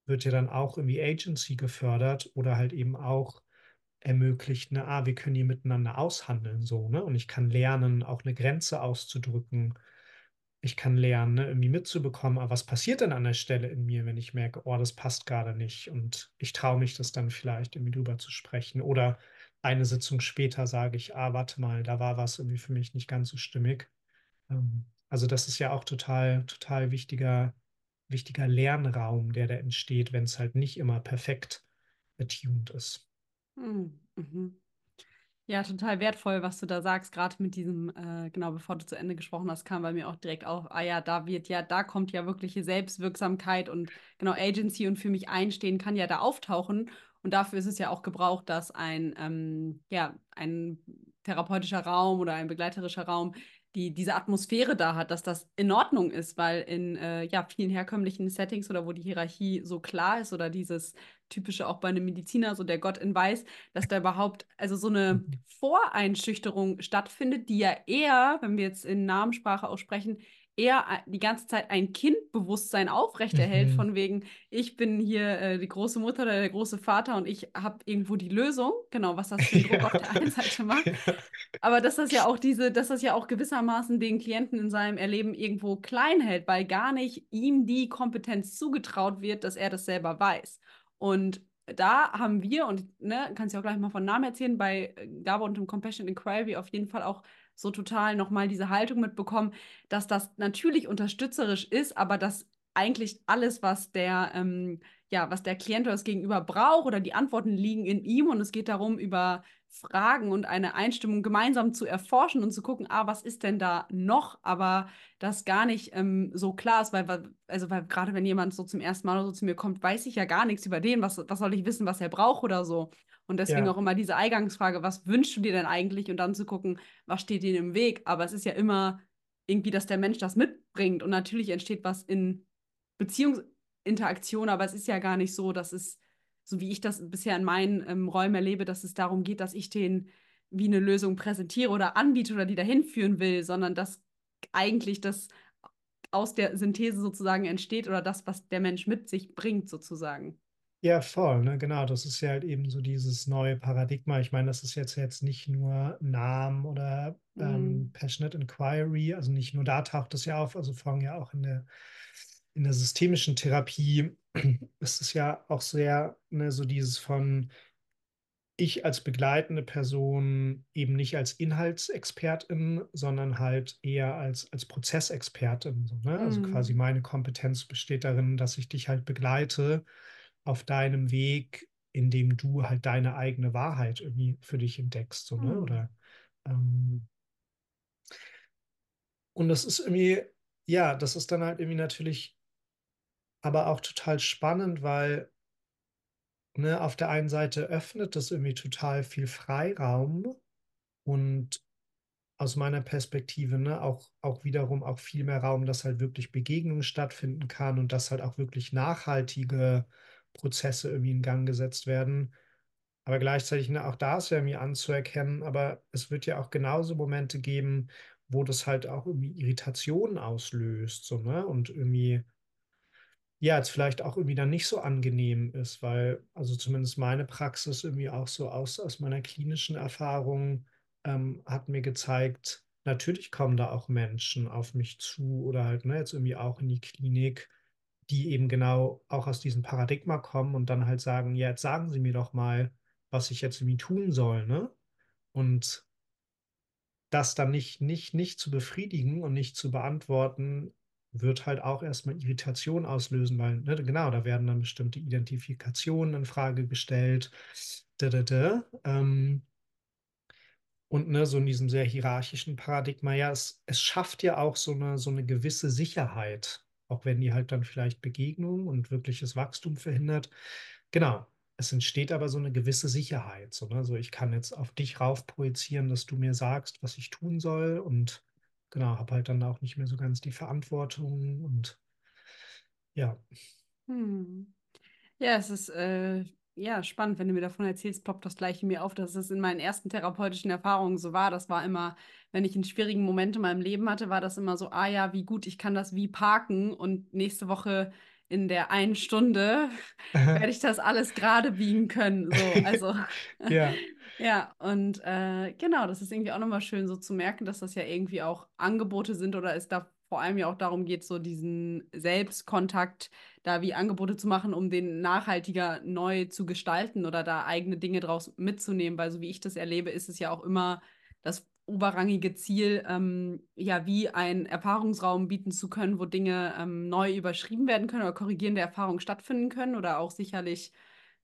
wird ja dann auch irgendwie Agency gefördert oder halt eben auch ermöglicht, ne, ah, wir können hier miteinander aushandeln, so, ne? Und ich kann lernen, auch eine Grenze auszudrücken. Ich kann lernen, ne, irgendwie mitzubekommen, aber was passiert denn an der Stelle in mir, wenn ich merke, oh, das passt gerade nicht? Und ich traue mich das dann vielleicht irgendwie drüber zu sprechen. Oder eine Sitzung später sage ich, ah, warte mal, da war was irgendwie für mich nicht ganz so stimmig. Ähm, also das ist ja auch total, total wichtiger, wichtiger Lernraum, der da entsteht, wenn es halt nicht immer perfekt attuned ist. Mhm. Mhm. Ja, total wertvoll, was du da sagst, gerade mit diesem, äh, genau bevor du zu Ende gesprochen hast, kam bei mir auch direkt auf, ah ja, da wird ja, da kommt ja wirkliche Selbstwirksamkeit und genau Agency und für mich einstehen kann ja da auftauchen. Und dafür ist es ja auch gebraucht, dass ein, ähm, ja, ein therapeutischer Raum oder ein begleiterischer Raum die diese Atmosphäre da hat, dass das in Ordnung ist, weil in äh, ja, vielen herkömmlichen Settings oder wo die Hierarchie so klar ist oder dieses typische auch bei einem Mediziner, so der Gott in Weiß, dass da überhaupt also so eine Mhm. Voreinschüchterung stattfindet, die ja eher, wenn wir jetzt in Namenssprache aussprechen, er äh, die ganze Zeit ein Kindbewusstsein aufrechterhält, Mhm. von wegen, ich bin hier äh, die große Mutter oder der große Vater und ich habe irgendwo die Lösung, genau, was das für einen Druck auf Ja. der einen Seite macht. Ja. Aber dass das ja auch diese, dass das ja auch gewissermaßen den Klienten in seinem Erleben irgendwo klein hält, weil gar nicht ihm die Kompetenz zugetraut wird, dass er das selber weiß. Und da haben wir, und ne, kannst ja auch gleich mal von Namen erzählen, bei Gabo und dem Compassion Inquiry auf jeden Fall auch so total nochmal diese Haltung mitbekommen, dass das natürlich unterstützerisch ist, aber dass eigentlich alles, was der, ähm, ja, was der Klient oder das Gegenüber braucht oder die Antworten liegen in ihm und es geht darum, über Fragen und eine Einstimmung gemeinsam zu erforschen und zu gucken, ah, was ist denn da noch, aber das gar nicht ähm, so klar ist, weil, also weil gerade wenn jemand so zum ersten Mal oder so zu mir kommt, weiß ich ja gar nichts über den, was, was soll ich wissen, was er braucht oder so. Und deswegen Ja. auch immer diese Eingangsfrage, was wünschst du dir denn eigentlich? Und dann zu gucken, was steht dir im Weg? Aber es ist ja immer irgendwie, dass der Mensch das mitbringt und natürlich entsteht was in Beziehungsinteraktion, aber es ist ja gar nicht so, dass es, so wie ich das bisher in meinen ähm, Räumen erlebe, dass es darum geht, dass ich den wie eine Lösung präsentiere oder anbiete oder die dahin führen will, sondern dass eigentlich das aus der Synthese sozusagen entsteht oder das, was der Mensch mit sich bringt, sozusagen. Ja, voll, ne? Genau, das ist ja halt eben so dieses neue Paradigma. Ich meine, das ist jetzt jetzt nicht nur Namen oder ähm, Mm, Passionate Inquiry, also nicht nur da taucht das ja auf, also vor allem ja auch in der, in der systemischen Therapie ist es ja auch sehr, ne, so dieses von ich als begleitende Person eben nicht als Inhaltsexpertin, sondern halt eher als, als Prozessexpertin. So, ne? Also quasi mm, meine Kompetenz besteht darin, dass ich dich halt begleite auf deinem Weg, in dem du halt deine eigene Wahrheit irgendwie für dich entdeckst. So, ne? mm, Oder ähm, und das ist irgendwie, ja, das ist dann halt irgendwie natürlich aber auch total spannend, weil ne, auf der einen Seite öffnet das irgendwie total viel Freiraum und aus meiner Perspektive, ne, auch, auch wiederum auch viel mehr Raum, dass halt wirklich Begegnung stattfinden kann und dass halt auch wirklich nachhaltige Prozesse irgendwie in Gang gesetzt werden. Aber gleichzeitig, ne, auch da ist ja irgendwie anzuerkennen, aber es wird ja auch genauso Momente geben, wo das halt auch irgendwie Irritationen auslöst, so, ne, und irgendwie ja, jetzt vielleicht auch irgendwie dann nicht so angenehm ist, weil, also zumindest meine Praxis irgendwie auch so aus, aus meiner klinischen Erfahrung ähm, hat mir gezeigt, natürlich kommen da auch Menschen auf mich zu oder halt, ne, jetzt irgendwie auch in die Klinik, die eben genau auch aus diesem Paradigma kommen und dann halt sagen, ja, jetzt sagen Sie mir doch mal, was ich jetzt irgendwie tun soll, ne? Und das dann nicht, nicht, nicht zu befriedigen und nicht zu beantworten, wird halt auch erstmal Irritation auslösen, weil, ne, genau, da werden dann bestimmte Identifikationen in Frage gestellt. Da, da, da. Ähm, und ne, so in diesem sehr hierarchischen Paradigma, ja, es, es schafft ja auch so eine, so eine gewisse Sicherheit, auch wenn die halt dann vielleicht Begegnung und wirkliches Wachstum verhindert. Genau. Es entsteht aber so eine gewisse Sicherheit. So, ne? So, ich kann jetzt auf dich rauf projizieren, dass du mir sagst, was ich tun soll und genau, habe halt dann auch nicht mehr so ganz die Verantwortung und ja. hm. Ja, es ist äh, ja spannend, wenn du mir davon erzählst, ploppt das gleich in mir auf, dass es in meinen ersten therapeutischen Erfahrungen so war. Das war immer, wenn ich einen schwierigen Moment in meinem Leben hatte, war das immer so, ah ja, wie gut, ich kann das wie parken und nächste Woche in der einen Stunde werde ich das alles gerade biegen können. So, also Ja. ja, und äh, genau, das ist irgendwie auch nochmal schön so zu merken, dass das ja irgendwie auch Angebote sind oder es da vor allem ja auch darum geht, so diesen Selbstkontakt da wie Angebote zu machen, um den nachhaltiger neu zu gestalten oder da eigene Dinge draus mitzunehmen, weil so wie ich das erlebe, ist es ja auch immer das oberrangige Ziel, ähm, ja, wie einen Erfahrungsraum bieten zu können, wo Dinge ähm, neu überschrieben werden können oder korrigierende Erfahrungen stattfinden können oder auch sicherlich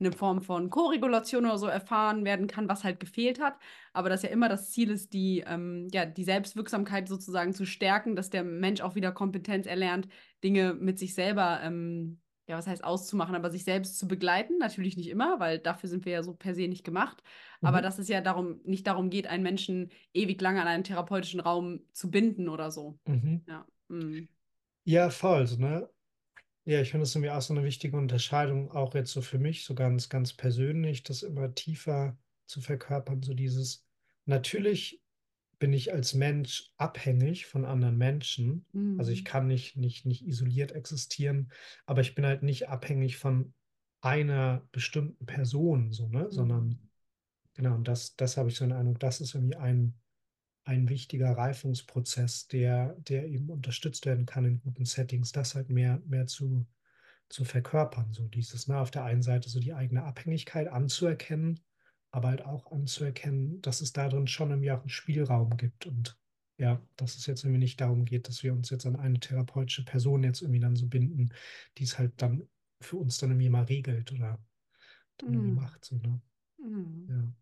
eine Form von Koregulation oder so erfahren werden kann, was halt gefehlt hat. Aber dass ja immer das Ziel ist, die, ähm, ja, die Selbstwirksamkeit sozusagen zu stärken, dass der Mensch auch wieder Kompetenz erlernt, Dinge mit sich selber, ähm, ja, was heißt auszumachen, aber sich selbst zu begleiten. Natürlich nicht immer, weil dafür sind wir ja so per se nicht gemacht. Aber Mhm. dass es ja darum, nicht darum geht, einen Menschen ewig lange an einen therapeutischen Raum zu binden oder so. Mhm. Ja. Mm. Ja, voll, ne? Ja, ich finde das irgendwie auch so eine wichtige Unterscheidung, auch jetzt so für mich, so ganz, ganz persönlich, das immer tiefer zu verkörpern, so dieses, natürlich. bin ich als Mensch abhängig von anderen Menschen. Also ich Mhm. kann nicht, nicht, nicht isoliert existieren, aber ich bin halt nicht abhängig von einer bestimmten Person, so, ne? Mhm. Sondern genau, und das, das habe ich so den Eindruck, das ist irgendwie ein, ein wichtiger Reifungsprozess, der, der eben unterstützt werden kann in guten Settings, das halt mehr, mehr zu, zu verkörpern. So dieses, ne, auf der einen Seite so die eigene Abhängigkeit anzuerkennen, aber halt auch anzuerkennen, dass es darin schon irgendwie auch einen Spielraum gibt und ja, dass es jetzt irgendwie nicht darum geht, dass wir uns jetzt an eine therapeutische Person jetzt irgendwie dann so binden, die es halt dann für uns dann irgendwie mal regelt oder dann irgendwie Mhm. macht. So, ne? Mhm. Ja.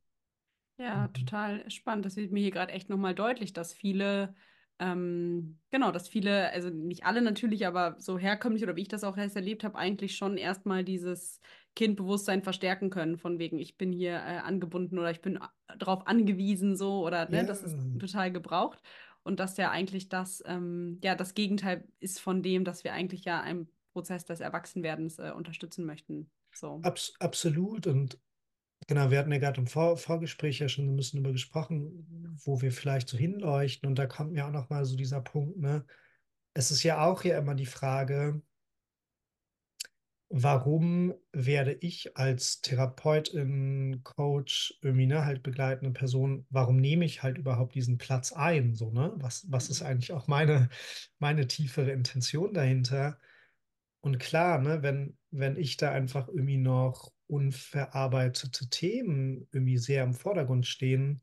Ja, Mhm. total spannend. Das wird mir hier gerade echt nochmal deutlich, dass viele, ähm, genau, dass viele, also nicht alle natürlich, aber so herkömmlich oder wie ich das auch erst erlebt habe, eigentlich schon erstmal dieses Kindbewusstsein verstärken können, von wegen, ich bin hier äh, angebunden oder ich bin darauf angewiesen, so oder ne, Ja, das ist total gebraucht. Und dass ja eigentlich das, ähm, ja, das Gegenteil ist von dem, dass wir eigentlich ja einen Prozess des Erwachsenwerdens äh, unterstützen möchten. So. abs absolut. Und Genau, wir hatten ja gerade im Vor Vorgespräch ja schon ein bisschen darüber gesprochen, wo wir vielleicht so hinleuchten. Und da kommt mir auch noch mal so dieser Punkt, ne? Es ist ja auch ja immer die Frage, warum werde ich als Therapeutin, Coach, irgendwie, ne, halt begleitende Person, warum nehme ich halt überhaupt diesen Platz ein? So, ne? Was, was ist eigentlich auch meine, meine tiefere Intention dahinter? Und klar, ne, wenn, wenn ich da einfach irgendwie noch unverarbeitete Themen irgendwie sehr im Vordergrund stehen,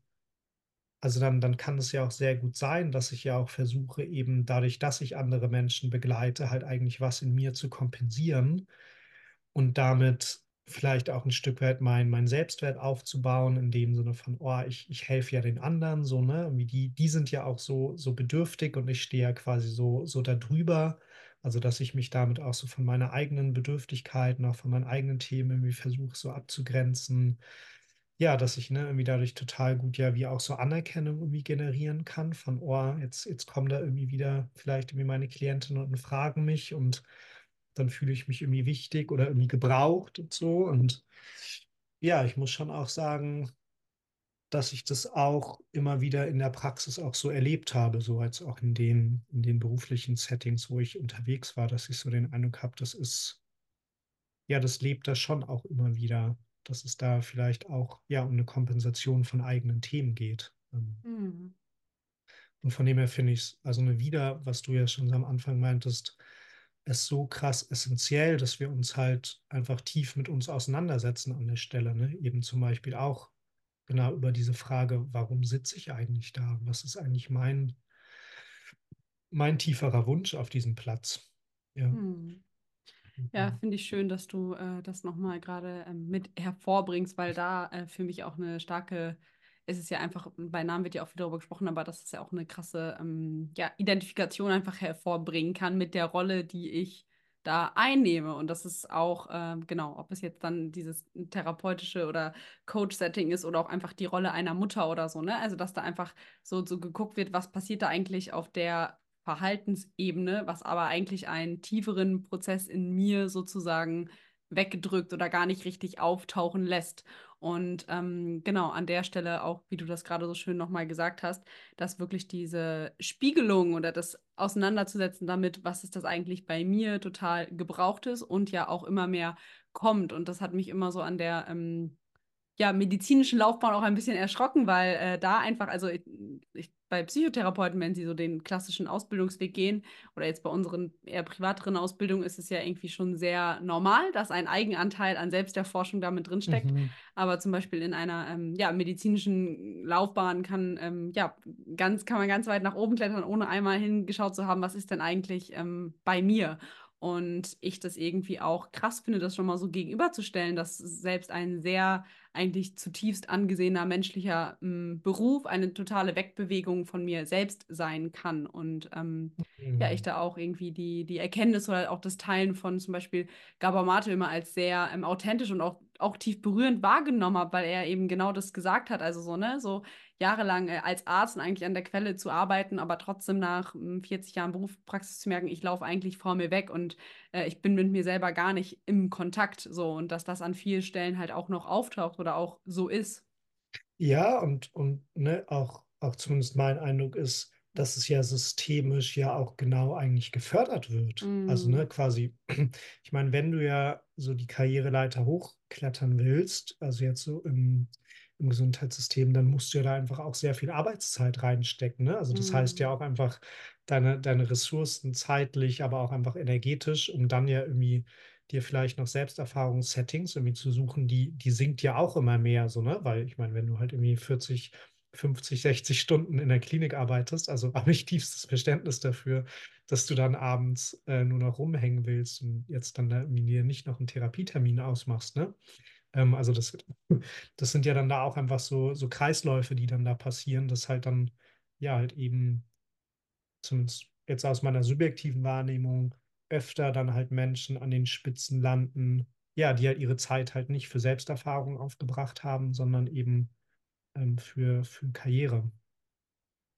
also dann, dann kann es ja auch sehr gut sein, dass ich ja auch versuche, eben dadurch, dass ich andere Menschen begleite, halt eigentlich was in mir zu kompensieren und damit vielleicht auch ein Stück weit mein, mein Selbstwert aufzubauen, in dem Sinne von, oh, ich, ich helfe ja den anderen, so, ne? Die, die sind ja auch so, so bedürftig und ich stehe ja quasi so, so da drüber. Also, dass ich mich damit auch so von meiner eigenen Bedürftigkeit, auch von meinen eigenen Themen irgendwie versuche, so abzugrenzen. Ja, dass ich ne, irgendwie dadurch total gut ja wie auch so Anerkennung irgendwie generieren kann von, oh, jetzt, jetzt kommen da irgendwie wieder vielleicht irgendwie meine Klientinnen und fragen mich und dann fühle ich mich irgendwie wichtig oder irgendwie gebraucht und so. Und ja, ich muss schon auch sagen, dass ich das auch immer wieder in der Praxis auch so erlebt habe, so als auch in den, in den beruflichen Settings, wo ich unterwegs war, dass ich so den Eindruck habe, das ist, ja, das lebt da schon auch immer wieder, dass es da vielleicht auch, ja, um eine Kompensation von eigenen Themen geht. Ähm, Mhm. Und von dem her finde ich es, also eine wieder, was du ja schon am Anfang meintest, ist so krass essentiell, dass wir uns halt einfach tief mit uns auseinandersetzen an der Stelle. Ne? Eben zum Beispiel auch genau über diese Frage, warum sitze ich eigentlich da? Was ist eigentlich mein, mein tieferer Wunsch auf diesem Platz? Ja. Mhm. Ja, Mhm. finde ich schön, dass du äh, das nochmal gerade ähm, mit hervorbringst, weil da äh, für mich auch eine starke, es ist ja einfach, bei Namen wird ja auch viel darüber gesprochen, aber dass es ja auch eine krasse ähm, ja, Identifikation einfach hervorbringen kann mit der Rolle, die ich da einnehme. Und das ist auch, ähm, genau, ob es jetzt dann dieses therapeutische oder Coach-Setting ist oder auch einfach die Rolle einer Mutter oder so, ne? Also, dass da einfach so, so geguckt wird, was passiert da eigentlich auf der Verhaltensebene, was aber eigentlich einen tieferen Prozess in mir sozusagen weggedrückt oder gar nicht richtig auftauchen lässt. Und ähm, genau an der Stelle auch, wie du das gerade so schön nochmal gesagt hast, dass wirklich diese Spiegelung oder das Auseinanderzusetzen damit, was ist das eigentlich bei mir, total gebraucht ist und ja auch immer mehr kommt. Und das hat mich immer so an der ähm, ja, medizinischen Laufbahn auch ein bisschen erschrocken, weil äh, da einfach, also ich, ich, bei Psychotherapeuten, wenn sie so den klassischen Ausbildungsweg gehen, oder jetzt bei unseren eher privateren Ausbildungen, ist es ja irgendwie schon sehr normal, dass ein Eigenanteil an Selbsterforschung damit drinsteckt. Mhm. Aber zum Beispiel in einer ähm, ja, medizinischen Laufbahn kann, ähm, ja, ganz, kann man ganz weit nach oben klettern, ohne einmal hingeschaut zu haben, was ist denn eigentlich ähm, bei mir. Und ich das irgendwie auch krass finde, das schon mal so gegenüberzustellen, dass selbst ein sehr eigentlich zutiefst angesehener menschlicher ähm, Beruf eine totale Wegbewegung von mir selbst sein kann. Und ähm, ja, ich Mhm. da auch irgendwie die, die Erkenntnis oder auch das Teilen von zum Beispiel Gabor Mate immer als sehr ähm, authentisch und auch, auch tief berührend wahrgenommen habe, weil er eben genau das gesagt hat. Also so, ne, so jahrelang äh, als Arzt und eigentlich an der Quelle zu arbeiten, aber trotzdem nach ähm, 40 Jahren Berufspraxis zu merken, ich laufe eigentlich vor mir weg und äh, ich bin mit mir selber gar nicht im Kontakt so und dass das an vielen Stellen halt auch noch auftaucht oder auch so ist. Ja, und, und ne, auch auch zumindest mein Eindruck ist, dass es ja systemisch ja auch genau eigentlich gefördert wird. Also, Mm. ne, quasi, ich meine, wenn du ja so die Karriereleiter hochklettern willst, also jetzt so im, im Gesundheitssystem, dann musst du ja da einfach auch sehr viel Arbeitszeit reinstecken, ne? Also das heißt ja auch einfach deine, deine Ressourcen zeitlich, aber auch einfach energetisch, um dann ja irgendwie dir vielleicht noch Selbsterfahrungssettings irgendwie zu suchen, die, die sinkt ja auch immer mehr, so, ne? Weil ich meine, wenn du halt irgendwie 40 50, 60 Stunden in der Klinik arbeitest. Also habe ich tiefstes Verständnis dafür, dass du dann abends äh, nur noch rumhängen willst und jetzt dann da irgendwie nicht noch einen Therapietermin ausmachst. Ne? Ähm, also das, das sind ja dann da auch einfach so, so Kreisläufe, die dann da passieren, dass halt dann ja halt eben zumindest jetzt aus meiner subjektiven Wahrnehmung öfter dann halt Menschen an den Spitzen landen, ja, die halt ihre Zeit halt nicht für Selbsterfahrung aufgebracht haben, sondern eben ähm, für, für Karriere.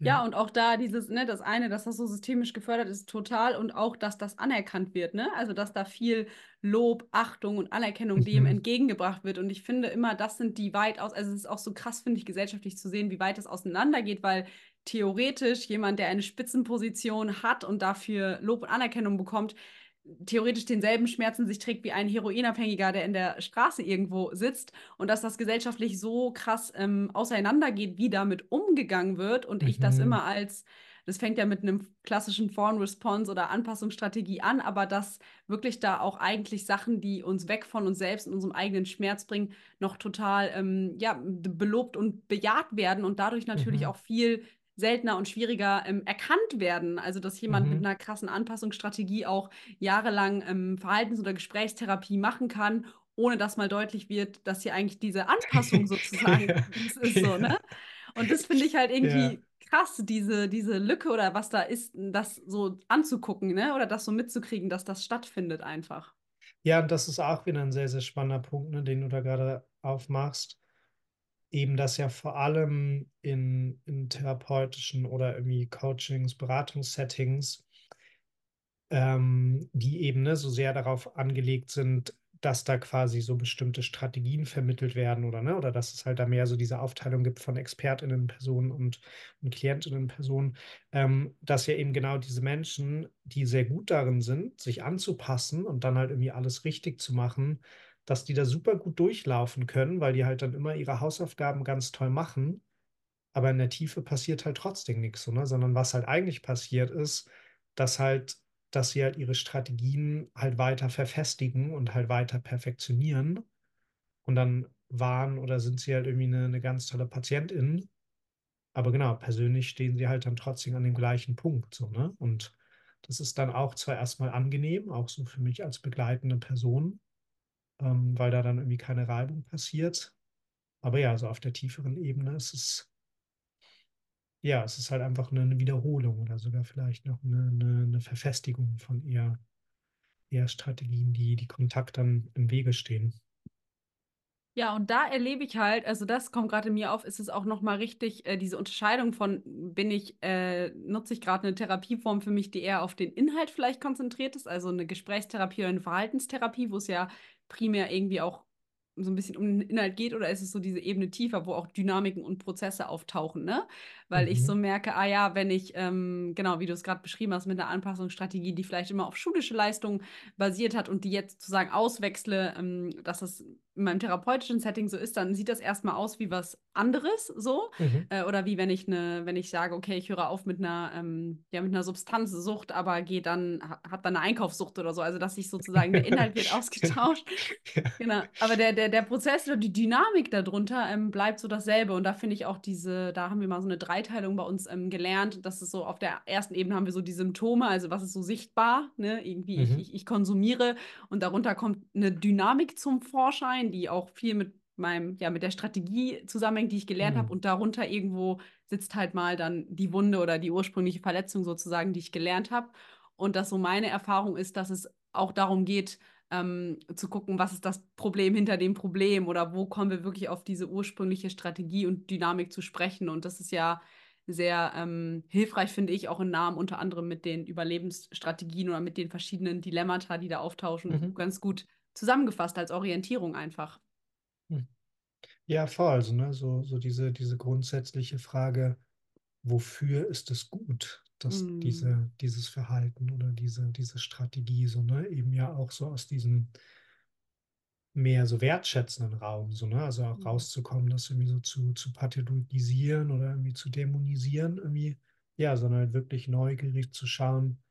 Ja, Ja. und auch da dieses, ne, das eine, dass das so systemisch gefördert ist, total und auch, dass das anerkannt wird, ne? Also, dass da viel Lob, Achtung und Anerkennung dem Mhm. entgegengebracht wird. Und ich finde immer, das sind die weitaus, also es ist auch so krass, finde ich, gesellschaftlich zu sehen, wie weit es auseinandergeht, weil theoretisch jemand, der eine Spitzenposition hat und dafür Lob und Anerkennung bekommt, theoretisch denselben Schmerzen sich trägt wie ein Heroinabhängiger, der in der Straße irgendwo sitzt und dass das gesellschaftlich so krass ähm, auseinandergeht, wie damit umgegangen wird und ich das Mhm. immer als, das fängt ja mit einem klassischen Foreign Response oder Anpassungsstrategie an, aber dass wirklich da auch eigentlich Sachen, die uns weg von uns selbst und unserem eigenen Schmerz bringen, noch total ähm, ja, belobt und bejaht werden und dadurch natürlich Mhm. auch viel seltener und schwieriger ähm, erkannt werden. Also, dass jemand mit Mhm. einer krassen Anpassungsstrategie auch jahrelang ähm, Verhaltens- oder Gesprächstherapie machen kann, ohne dass mal deutlich wird, dass hier eigentlich diese Anpassung sozusagen Ja. Ist so, ne? Ja. Und das finde ich halt Ja. irgendwie krass, diese, diese Lücke oder was da ist, das so anzugucken, ne? Oder das so mitzukriegen, dass das stattfindet einfach. Ja, und das ist auch wieder ein sehr, sehr spannender Punkt, ne, den du da gerade aufmachst. Eben, dass ja vor allem in, in therapeutischen oder irgendwie Coachings, Beratungssettings ähm, die eben ne, so sehr darauf angelegt sind, dass da quasi so bestimmte Strategien vermittelt werden oder ne, oder dass es halt da mehr so diese Aufteilung gibt von ExpertInnen-Personen und, und KlientInnen-Personen, ähm, dass ja eben genau diese Menschen, die sehr gut darin sind, sich anzupassen und dann halt irgendwie alles richtig zu machen, dass die da super gut durchlaufen können, weil die halt dann immer ihre Hausaufgaben ganz toll machen. Aber in der Tiefe passiert halt trotzdem nichts, so, ne? Sondern was halt eigentlich passiert ist, dass halt, dass sie halt ihre Strategien halt weiter verfestigen und halt weiter perfektionieren. Und dann waren oder sind sie halt irgendwie eine, eine ganz tolle Patientin. Aber genau, persönlich stehen sie halt dann trotzdem an dem gleichen Punkt, so, ne? Und das ist dann auch zwar erstmal angenehm, auch so für mich als begleitende Person, ähm, weil da dann irgendwie keine Reibung passiert. Aber ja, so auf der tieferen Ebene ist es Ja, es ist halt einfach eine, eine Wiederholung oder sogar vielleicht noch eine, eine, eine Verfestigung von eher, eher Strategien, die, die Kontakt dann im Wege stehen. Ja, und da erlebe ich halt, also das kommt gerade mir auf, ist es auch nochmal richtig, äh, diese Unterscheidung von, bin ich, äh, nutze ich gerade eine Therapieform für mich, die eher auf den Inhalt vielleicht konzentriert ist, also eine Gesprächstherapie oder eine Verhaltenstherapie, wo es ja primär irgendwie auch so ein bisschen um den Inhalt geht, oder ist es so diese Ebene tiefer, wo auch Dynamiken und Prozesse auftauchen, ne? Weil ich so Mhm. merke, ah ja, wenn ich, ähm, genau, wie du es gerade beschrieben hast, mit einer Anpassungsstrategie, die vielleicht immer auf schulische Leistungen basiert hat und die jetzt sozusagen auswechsle, ähm, dass das in meinem therapeutischen Setting so ist, dann sieht das erstmal aus wie was anderes so. Mhm. Äh, oder wie wenn ich eine, wenn ich sage, okay, ich höre auf mit einer, ähm, ja, mit einer Substanzsucht, aber gehe dann, ha, habe dann eine Einkaufssucht oder so. Also dass sich sozusagen der Inhalt wird ausgetauscht. Ja. Genau, aber der, der, der Prozess oder die Dynamik darunter ähm, bleibt so dasselbe. Und da finde ich auch diese, da haben wir mal so eine Dreiteilung bei uns ähm, gelernt. Das ist so, auf der ersten Ebene haben wir so die Symptome, also was ist so sichtbar, ne? Irgendwie ich, Mhm. ich, ich konsumiere und darunter kommt eine Dynamik zum Vorschein, die auch viel mit meinem, ja, mit der Strategie zusammenhängt, die ich gelernt habe. Mhm. Und darunter irgendwo sitzt halt mal dann die Wunde oder die ursprüngliche Verletzung sozusagen, die ich gelernt habe. Und dass so meine Erfahrung ist, dass es auch darum geht, ähm, zu gucken, was ist das Problem hinter dem Problem oder wo kommen wir wirklich auf diese ursprüngliche Strategie und Dynamik zu sprechen. Und das ist ja sehr ähm, hilfreich, finde ich, auch in Namen unter anderem mit den Überlebensstrategien oder mit den verschiedenen Dilemmata, die da auftauchen, Mhm. ganz gut zusammengefasst als Orientierung einfach. Mhm. Ja, voll. Also, ne, so, so diese, diese grundsätzliche Frage, wofür ist es gut, dass Mm, diese, dieses Verhalten oder diese, diese Strategie so, ne, eben ja auch so aus diesem mehr so wertschätzenden Raum, so, ne, also auch mm, rauszukommen, das irgendwie so zu, zu pathologisieren oder irgendwie zu dämonisieren, irgendwie, ja, sondern halt wirklich neugierig zu schauen,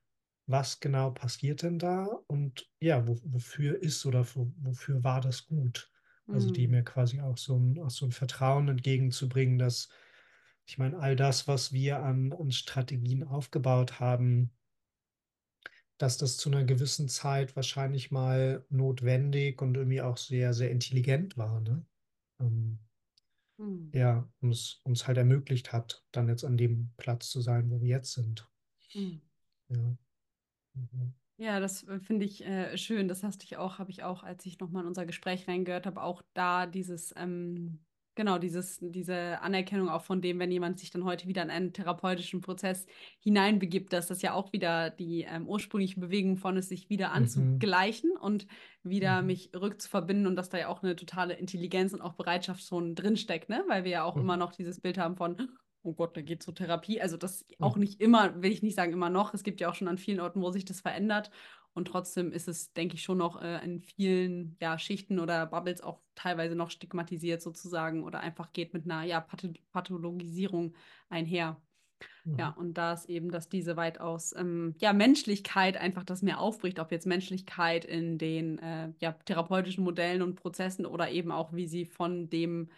was genau passiert denn da und ja, wo, wofür ist oder wo, wofür war das gut? Also die mm, mir quasi auch so ein, auch so ein Vertrauen entgegenzubringen, dass ich meine, all das, was wir an, an Strategien aufgebaut haben, dass das zu einer gewissen Zeit wahrscheinlich mal notwendig und irgendwie auch sehr, sehr intelligent war, ne? Ähm, mm, ja, uns, uns halt ermöglicht hat, dann jetzt an dem Platz zu sein, wo wir jetzt sind. mm. Ja. Mhm. Ja, das äh, finde ich äh, schön. Das hast ich auch, habe ich auch, als ich nochmal in unser Gespräch reingehört habe, auch da dieses, ähm, genau, dieses, diese Anerkennung auch von dem, wenn jemand sich dann heute wieder in einen therapeutischen Prozess hineinbegibt, dass das ja auch wieder die ähm, ursprüngliche Bewegung von ist, sich wieder Mhm. anzugleichen und wieder Mhm. mich rückzuverbinden und dass da ja auch eine totale Intelligenz und auch Bereitschaft schon drinsteckt, ne? Weil wir ja auch immer Mhm. noch dieses Bild haben von Oh Gott, da geht zur Therapie. Also das auch Mhm. nicht immer, will ich nicht sagen immer noch. Es gibt ja auch schon an vielen Orten, wo sich das verändert. Und trotzdem ist es, denke ich, schon noch äh, in vielen ja, Schichten oder Bubbles auch teilweise noch stigmatisiert sozusagen oder einfach geht mit einer ja, Path Pathologisierung einher. Ja, Mhm. und da ist eben, dass diese weitaus ähm, ja, Menschlichkeit einfach das mehr aufbricht, ob jetzt Menschlichkeit in den äh, ja, therapeutischen Modellen und Prozessen oder eben auch, wie sie von dem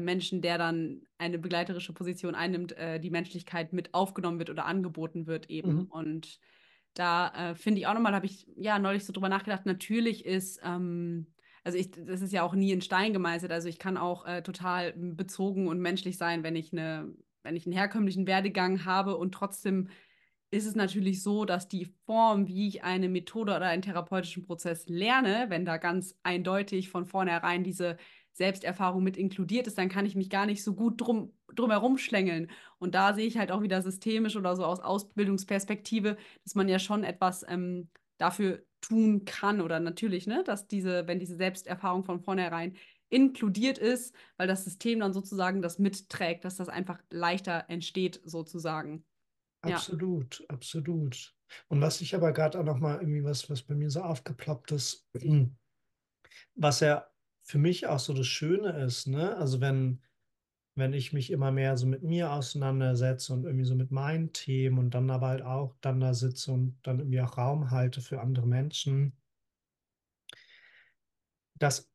Menschen, der dann eine begleiterische Position einnimmt, äh, die Menschlichkeit mit aufgenommen wird oder angeboten wird eben. Mhm. Und da äh, finde ich auch nochmal, habe ich ja neulich so drüber nachgedacht, natürlich ist, ähm, also ich, das ist ja auch nie in Stein gemeißelt, also ich kann auch äh, total bezogen und menschlich sein, wenn ich eine, wenn ich einen herkömmlichen Werdegang habe und trotzdem ist es natürlich so, dass die Form, wie ich eine Methode oder einen therapeutischen Prozess lerne, wenn da ganz eindeutig von vornherein diese Selbsterfahrung mit inkludiert ist, dann kann ich mich gar nicht so gut drum, drum herum schlängeln. Und da sehe ich halt auch wieder systemisch oder so aus Ausbildungsperspektive, dass man ja schon etwas ähm, dafür tun kann oder natürlich, ne, dass diese, wenn diese Selbsterfahrung von vornherein inkludiert ist, weil das System dann sozusagen das mitträgt, dass das einfach leichter entsteht, sozusagen. Ja. Absolut, absolut. Und was ich aber gerade auch noch mal irgendwie was, was bei mir so aufgeploppt ist, was ja für mich auch so das Schöne ist, ne? Also wenn, wenn ich mich immer mehr so mit mir auseinandersetze und irgendwie so mit meinen Themen und dann aber halt auch dann da sitze und dann irgendwie auch Raum halte für andere Menschen, dass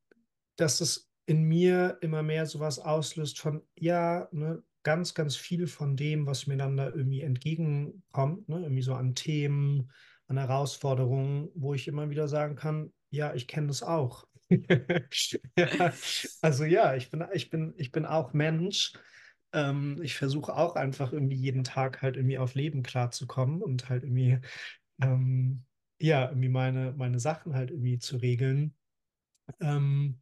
dass es in mir immer mehr sowas auslöst von, ja, ne, ganz, ganz viel von dem, was mir dann da irgendwie entgegenkommt, ne, irgendwie so an Themen, an Herausforderungen, wo ich immer wieder sagen kann, ja, ich kenne das auch. Ja, also ja, ich bin, ich bin, ich bin auch Mensch. Ähm, ich versuche auch einfach irgendwie jeden Tag halt irgendwie auf Leben klarzukommen und halt irgendwie, ähm, ja, irgendwie meine, meine Sachen halt irgendwie zu regeln. Ähm,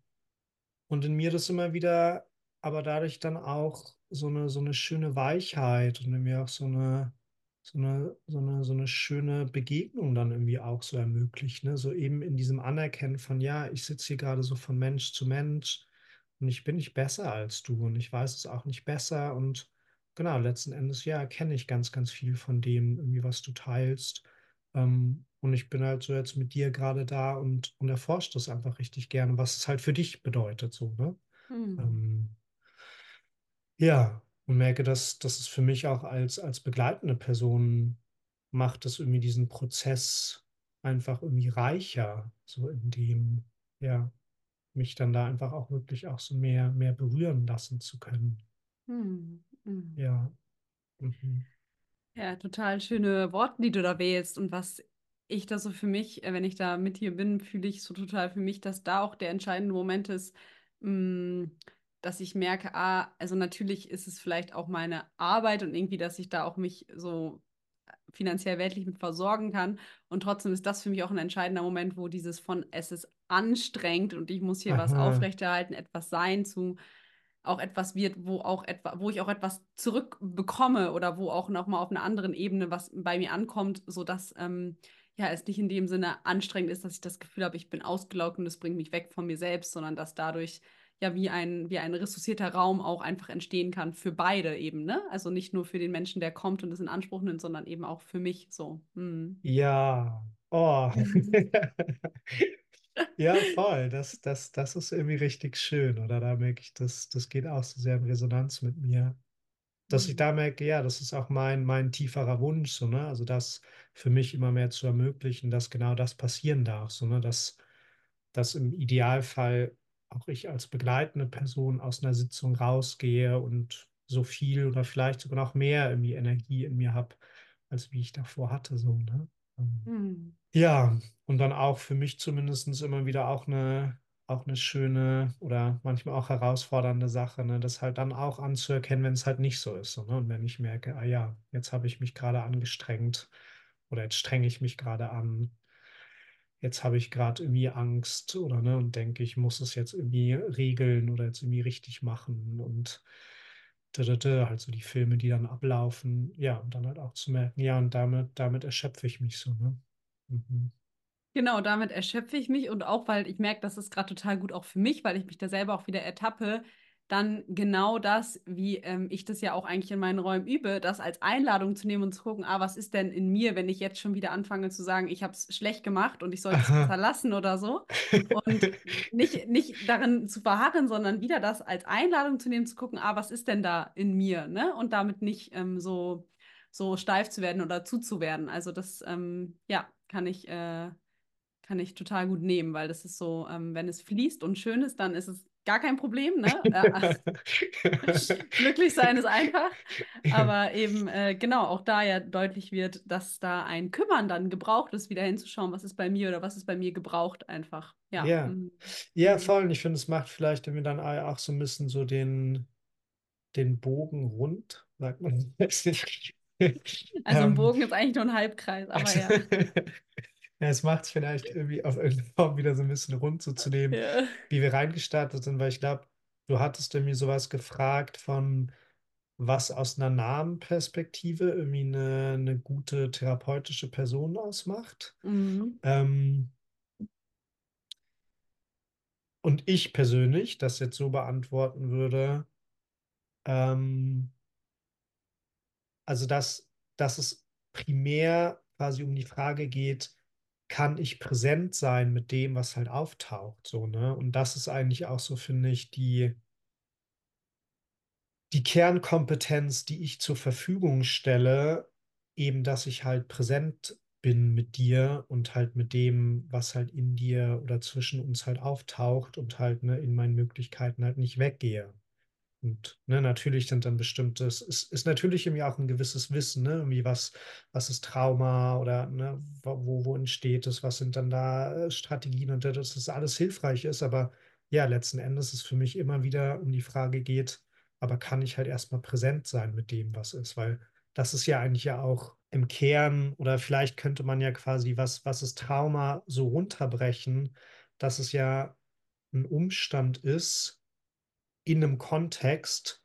und in mir das immer wieder, aber dadurch dann auch so eine, so eine schöne Weichheit und in mir auch so eine, so eine, so eine, so eine schöne Begegnung dann irgendwie auch so ermöglicht. Ne? So eben in diesem Anerkennen von, ja, ich sitze hier gerade so von Mensch zu Mensch und ich bin nicht besser als du und ich weiß es auch nicht besser und genau, letzten Endes, ja, kenne ich ganz, ganz viel von dem, irgendwie, was du teilst. Ähm, und ich bin halt so jetzt mit dir gerade da und, und erforsche das einfach richtig gerne, was es halt für dich bedeutet, so, ne? Hm. Ähm, ja, und merke, dass, dass es für mich auch als, als begleitende Person macht, es irgendwie diesen Prozess einfach irgendwie reicher, so in dem, ja, mich dann da einfach auch wirklich auch so mehr, mehr berühren lassen zu können. Hm. Hm. Ja. Mhm. Ja, total schöne Worte, die du da wählst. Und was ich da so für mich, äh, wenn ich da mit dir bin, fühle ich so total für mich, dass da auch der entscheidende Moment ist, mh, dass ich merke, ah, also natürlich ist es vielleicht auch meine Arbeit und irgendwie, dass ich da auch mich so finanziell weltlich mit versorgen kann. Und trotzdem ist das für mich auch ein entscheidender Moment, wo dieses von es ist anstrengend und ich muss hier was Aha. aufrechterhalten, etwas sein, zu auch etwas wird, wo auch etwa, wo ich auch etwas zurückbekomme oder wo auch nochmal auf einer anderen Ebene was bei mir ankommt, sodass ähm, ja, es nicht in dem Sinne anstrengend ist, dass ich das Gefühl habe, ich bin ausgelaugt und es bringt mich weg von mir selbst, sondern dass dadurch ja wie ein, wie ein ressourcierter Raum auch einfach entstehen kann für beide eben, ne? Also nicht nur für den Menschen, der kommt und es in Anspruch nimmt, sondern eben auch für mich so. Hm. Ja, oh. Ja, voll. Das, das, das ist irgendwie richtig schön, oder? Da merke ich, das, das geht auch so sehr in Resonanz mit mir. Dass ich Hm. da merke, ja, das ist auch mein, mein tieferer Wunsch, so, ne? Also das für mich immer mehr zu ermöglichen, dass genau das passieren darf, so, ne? Dass, dass im Idealfall auch ich als begleitende Person aus einer Sitzung rausgehe und so viel oder vielleicht sogar noch mehr irgendwie Energie in mir habe, als wie ich davor hatte, so, ne? Ähm, Hm. ja, und dann auch für mich zumindest immer wieder auch eine, auch eine schöne oder manchmal auch herausfordernde Sache, ne, das halt dann auch anzuerkennen, wenn es halt nicht so ist. So, ne? Und wenn ich merke, ah ja, jetzt habe ich mich gerade angestrengt oder jetzt strenge ich mich gerade an, jetzt habe ich gerade irgendwie Angst oder ne, und denke, ich muss es jetzt irgendwie regeln oder jetzt irgendwie richtig machen und da, da, da, halt so die Filme, die dann ablaufen, ja, und dann halt auch zu merken, ja, und damit, damit erschöpfe ich mich so, ne? Mhm. Genau, damit erschöpfe ich mich und auch, weil ich merke, das ist gerade total gut auch für mich, weil ich mich da selber auch wieder ertappe, dann genau das, wie ähm, ich das ja auch eigentlich in meinen Räumen übe, das als Einladung zu nehmen und zu gucken, ah, was ist denn in mir, wenn ich jetzt schon wieder anfange zu sagen, ich habe es schlecht gemacht und ich sollte es besser Aha. lassen oder so. Und nicht, nicht darin zu verharren, sondern wieder das als Einladung zu nehmen, zu gucken, ah, was ist denn da in mir, ne? Und damit nicht ähm, so, so steif zu werden oder zuzuwerden. Also das, ähm, ja, kann ich. Äh, kann ich total gut nehmen, weil das ist so, ähm, wenn es fließt und schön ist, dann ist es gar kein Problem, ne? Äh, glücklich sein ist einfach. Aber eben, äh, genau, auch da ja deutlich wird, dass da ein Kümmern dann gebraucht ist, wieder hinzuschauen, was ist bei mir oder was ist bei mir gebraucht einfach. Ja. Ja, Mhm. ja, Mhm. voll. Und ich finde, es macht vielleicht irgendwie dann auch so ein bisschen so den, den Bogen rund, sagt man. Also ein Ähm, Bogen ist eigentlich nur ein Halbkreis, aber ja. Ja, es macht es vielleicht irgendwie auf irgendeine Form wieder so ein bisschen rund so zu nehmen, Ja. wie wir reingestartet sind, weil ich glaube, du hattest irgendwie sowas gefragt von, was aus einer Namenperspektive irgendwie eine, eine gute therapeutische Person ausmacht. Mhm. Ähm, und ich persönlich das jetzt so beantworten würde, Ähm, also dass, dass es primär quasi um die Frage geht, kann ich präsent sein mit dem, was halt auftaucht, so, ne? Und das ist eigentlich auch so, finde ich, die, die Kernkompetenz, die ich zur Verfügung stelle, eben, dass ich halt präsent bin mit dir und halt mit dem, was halt in dir oder zwischen uns halt auftaucht und halt, ne, in meinen Möglichkeiten halt nicht weggehe. Und ne, natürlich sind dann bestimmtes, ist, ist natürlich irgendwie auch ein gewisses Wissen, ne, irgendwie was, was ist Trauma oder ne, wo, wo entsteht es, was sind dann da äh, Strategien und dass das alles hilfreich ist. Aber ja, letzten Endes ist für mich immer wieder um die Frage geht, aber kann ich halt erstmal präsent sein mit dem, was ist? Weil das ist ja eigentlich ja auch im Kern, oder vielleicht könnte man ja quasi, was, was ist Trauma, so runterbrechen, dass es ja ein Umstand ist, in einem Kontext,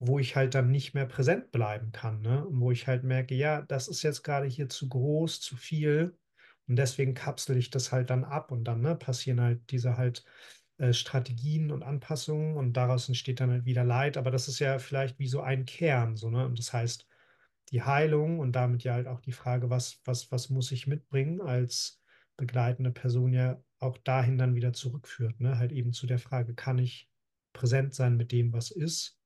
wo ich halt dann nicht mehr präsent bleiben kann, ne? Und wo ich halt merke, ja, das ist jetzt gerade hier zu groß, zu viel. Und deswegen kapsel ich das halt dann ab und dann, ne, passieren halt diese halt äh, Strategien und Anpassungen und daraus entsteht dann halt wieder Leid. Aber das ist ja vielleicht wie so ein Kern, so, ne? Und das heißt, die Heilung und damit ja halt auch die Frage, was, was, was muss ich mitbringen als begleitende Person ja auch dahin dann wieder zurückführt, ne? Halt eben zu der Frage, kann ich präsent sein mit dem, was ist?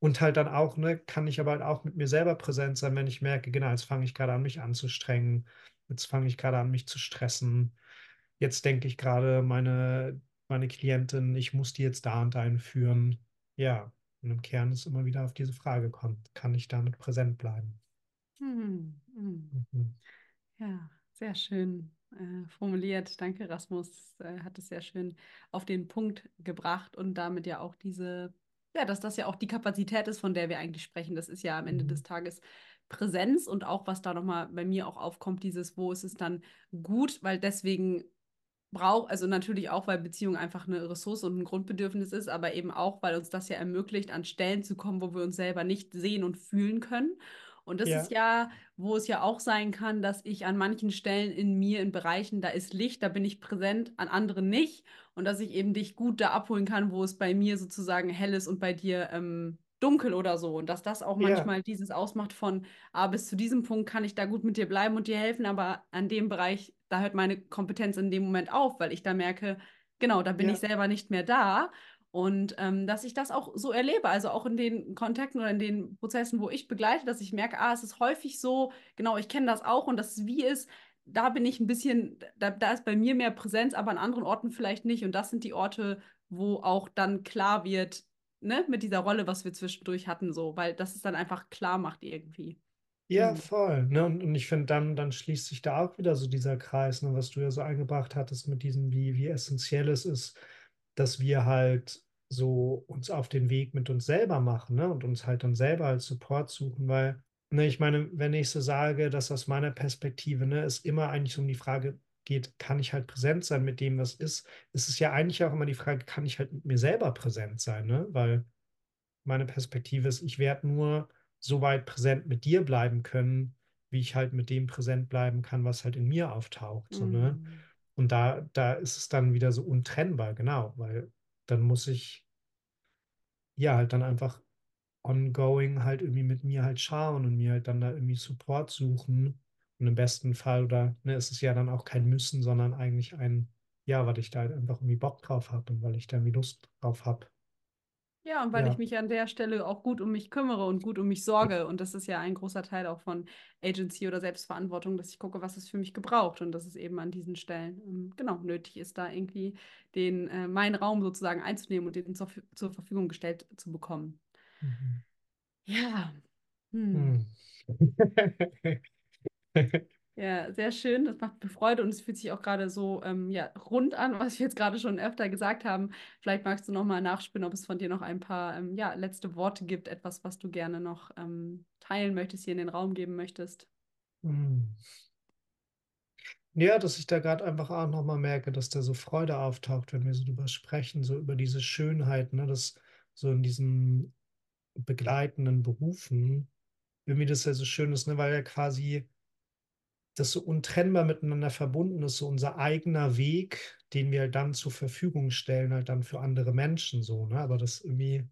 Und halt dann auch, ne, kann ich aber halt auch mit mir selber präsent sein, wenn ich merke, genau, jetzt fange ich gerade an, mich anzustrengen, jetzt fange ich gerade an, mich zu stressen, jetzt denke ich gerade, meine, meine Klientin, ich muss die jetzt da und dahin führen. Ja, und im Kern ist immer wieder auf diese Frage kommt, kann ich damit präsent bleiben? Mhm. Mhm. Mhm. Ja, sehr schön äh, formuliert. Danke, Rasmus. Äh, hat es sehr schön auf den Punkt gebracht und damit ja auch diese, ja, dass das ja auch die Kapazität ist, von der wir eigentlich sprechen. Das ist ja am Ende des Mhm. Tages Präsenz und auch, was da nochmal bei mir auch aufkommt, dieses, wo ist es dann gut, weil deswegen braucht, also natürlich auch, weil Beziehung einfach eine Ressource und ein Grundbedürfnis ist, aber eben auch, weil uns das ja ermöglicht, an Stellen zu kommen, wo wir uns selber nicht sehen und fühlen können. Und das Ja. ist ja, wo es ja auch sein kann, dass ich an manchen Stellen in mir, in Bereichen, da ist Licht, da bin ich präsent, an anderen nicht. Und dass ich eben dich gut da abholen kann, wo es bei mir sozusagen hell ist und bei dir ähm, dunkel oder so. Und dass das auch Ja. manchmal dieses ausmacht von, ah, bis zu diesem Punkt kann ich da gut mit dir bleiben und dir helfen, aber an dem Bereich, da hört meine Kompetenz in dem Moment auf, weil ich da merke, genau, da bin Ja. ich selber nicht mehr da. Und ähm, dass ich das auch so erlebe, also auch in den Kontakten oder in den Prozessen, wo ich begleite, dass ich merke, ah, es ist häufig so, genau, ich kenne das auch und das wie ist, da bin ich ein bisschen, da, da ist bei mir mehr Präsenz, aber an anderen Orten vielleicht nicht. Und das sind die Orte, wo auch dann klar wird, ne, mit dieser Rolle, was wir zwischendurch hatten, so, weil das es dann einfach klar macht irgendwie. Ja, Hm. voll. Ne? Und, und ich finde, dann, dann schließt sich da auch wieder so dieser Kreis, ne, was du ja so eingebracht hattest mit diesem, wie, wie essentiell es ist, dass wir halt so uns auf den Weg mit uns selber machen, ne? Und uns halt dann selber als Support suchen, weil, ne, ich meine, wenn ich so sage, dass aus meiner Perspektive, ne, es immer eigentlich um die Frage geht, kann ich halt präsent sein mit dem, was ist, ist es ja eigentlich auch immer die Frage, kann ich halt mit mir selber präsent sein, ne? Weil meine Perspektive ist, ich werde nur so weit präsent mit dir bleiben können, wie ich halt mit dem präsent bleiben kann, was halt in mir auftaucht. So, ne? Hm. Und da, da ist es dann wieder so untrennbar, genau, weil dann muss ich ja halt dann einfach ongoing halt irgendwie mit mir halt schauen und mir halt dann da irgendwie Support suchen. Und im besten Fall, oder ne, es ist ja dann auch kein Müssen, sondern eigentlich ein, ja, weil ich da halt einfach irgendwie Bock drauf habe und weil ich da irgendwie Lust drauf habe. Ja, und weil Ja. ich mich an der Stelle auch gut um mich kümmere und gut um mich sorge. Und das ist ja ein großer Teil auch von Agency oder Selbstverantwortung, dass ich gucke, was es für mich gebraucht. Und dass es eben an diesen Stellen, ähm, genau, nötig ist, da irgendwie den, äh, meinen Raum sozusagen einzunehmen und den zur, zur Verfügung gestellt zu bekommen. Mhm. Ja. Hm. Ja, sehr schön. Das macht mir Freude und es fühlt sich auch gerade so ähm, ja, rund an, was wir jetzt gerade schon öfter gesagt haben. Vielleicht magst du noch mal nachspielen, ob es von dir noch ein paar ähm, ja, letzte Worte gibt, etwas, was du gerne noch ähm, teilen möchtest, hier in den Raum geben möchtest. Hm. Ja, dass ich da gerade einfach auch nochmal merke, dass da so Freude auftaucht, wenn wir so drüber sprechen, so über diese Schönheit, ne, das so in diesen begleitenden Berufen, irgendwie das ja so schön ist, ne, weil ja quasi das so untrennbar miteinander verbunden ist, so unser eigener Weg, den wir dann zur Verfügung stellen, halt dann für andere Menschen so, ne? Aber das irgendwie,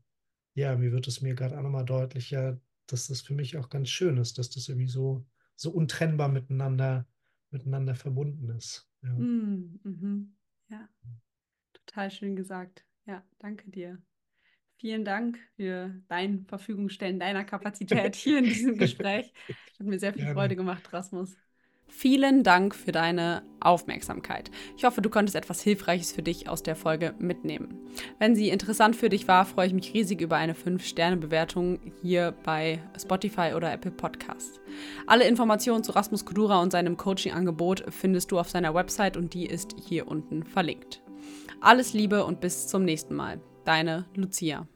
ja, mir wird es mir gerade auch nochmal deutlicher, dass das für mich auch ganz schön ist, dass das irgendwie so, so untrennbar miteinander, miteinander verbunden ist. Ja. Mm, mhm. Ja, total schön gesagt. Ja, danke dir. Vielen Dank für dein Verfügungstellen deiner Kapazität hier in diesem Gespräch. Hat mir sehr viel Gerne. Freude gemacht, Rasmus. Vielen Dank für deine Aufmerksamkeit. Ich hoffe, du konntest etwas Hilfreiches für dich aus der Folge mitnehmen. Wenn sie interessant für dich war, freue ich mich riesig über eine 5-Sterne-Bewertung hier bei Spotify oder Apple Podcast. Alle Informationen zu Rasmus Kudura und seinem Coaching-Angebot findest du auf seiner Website und die ist hier unten verlinkt. Alles Liebe und bis zum nächsten Mal. Deine Lucia.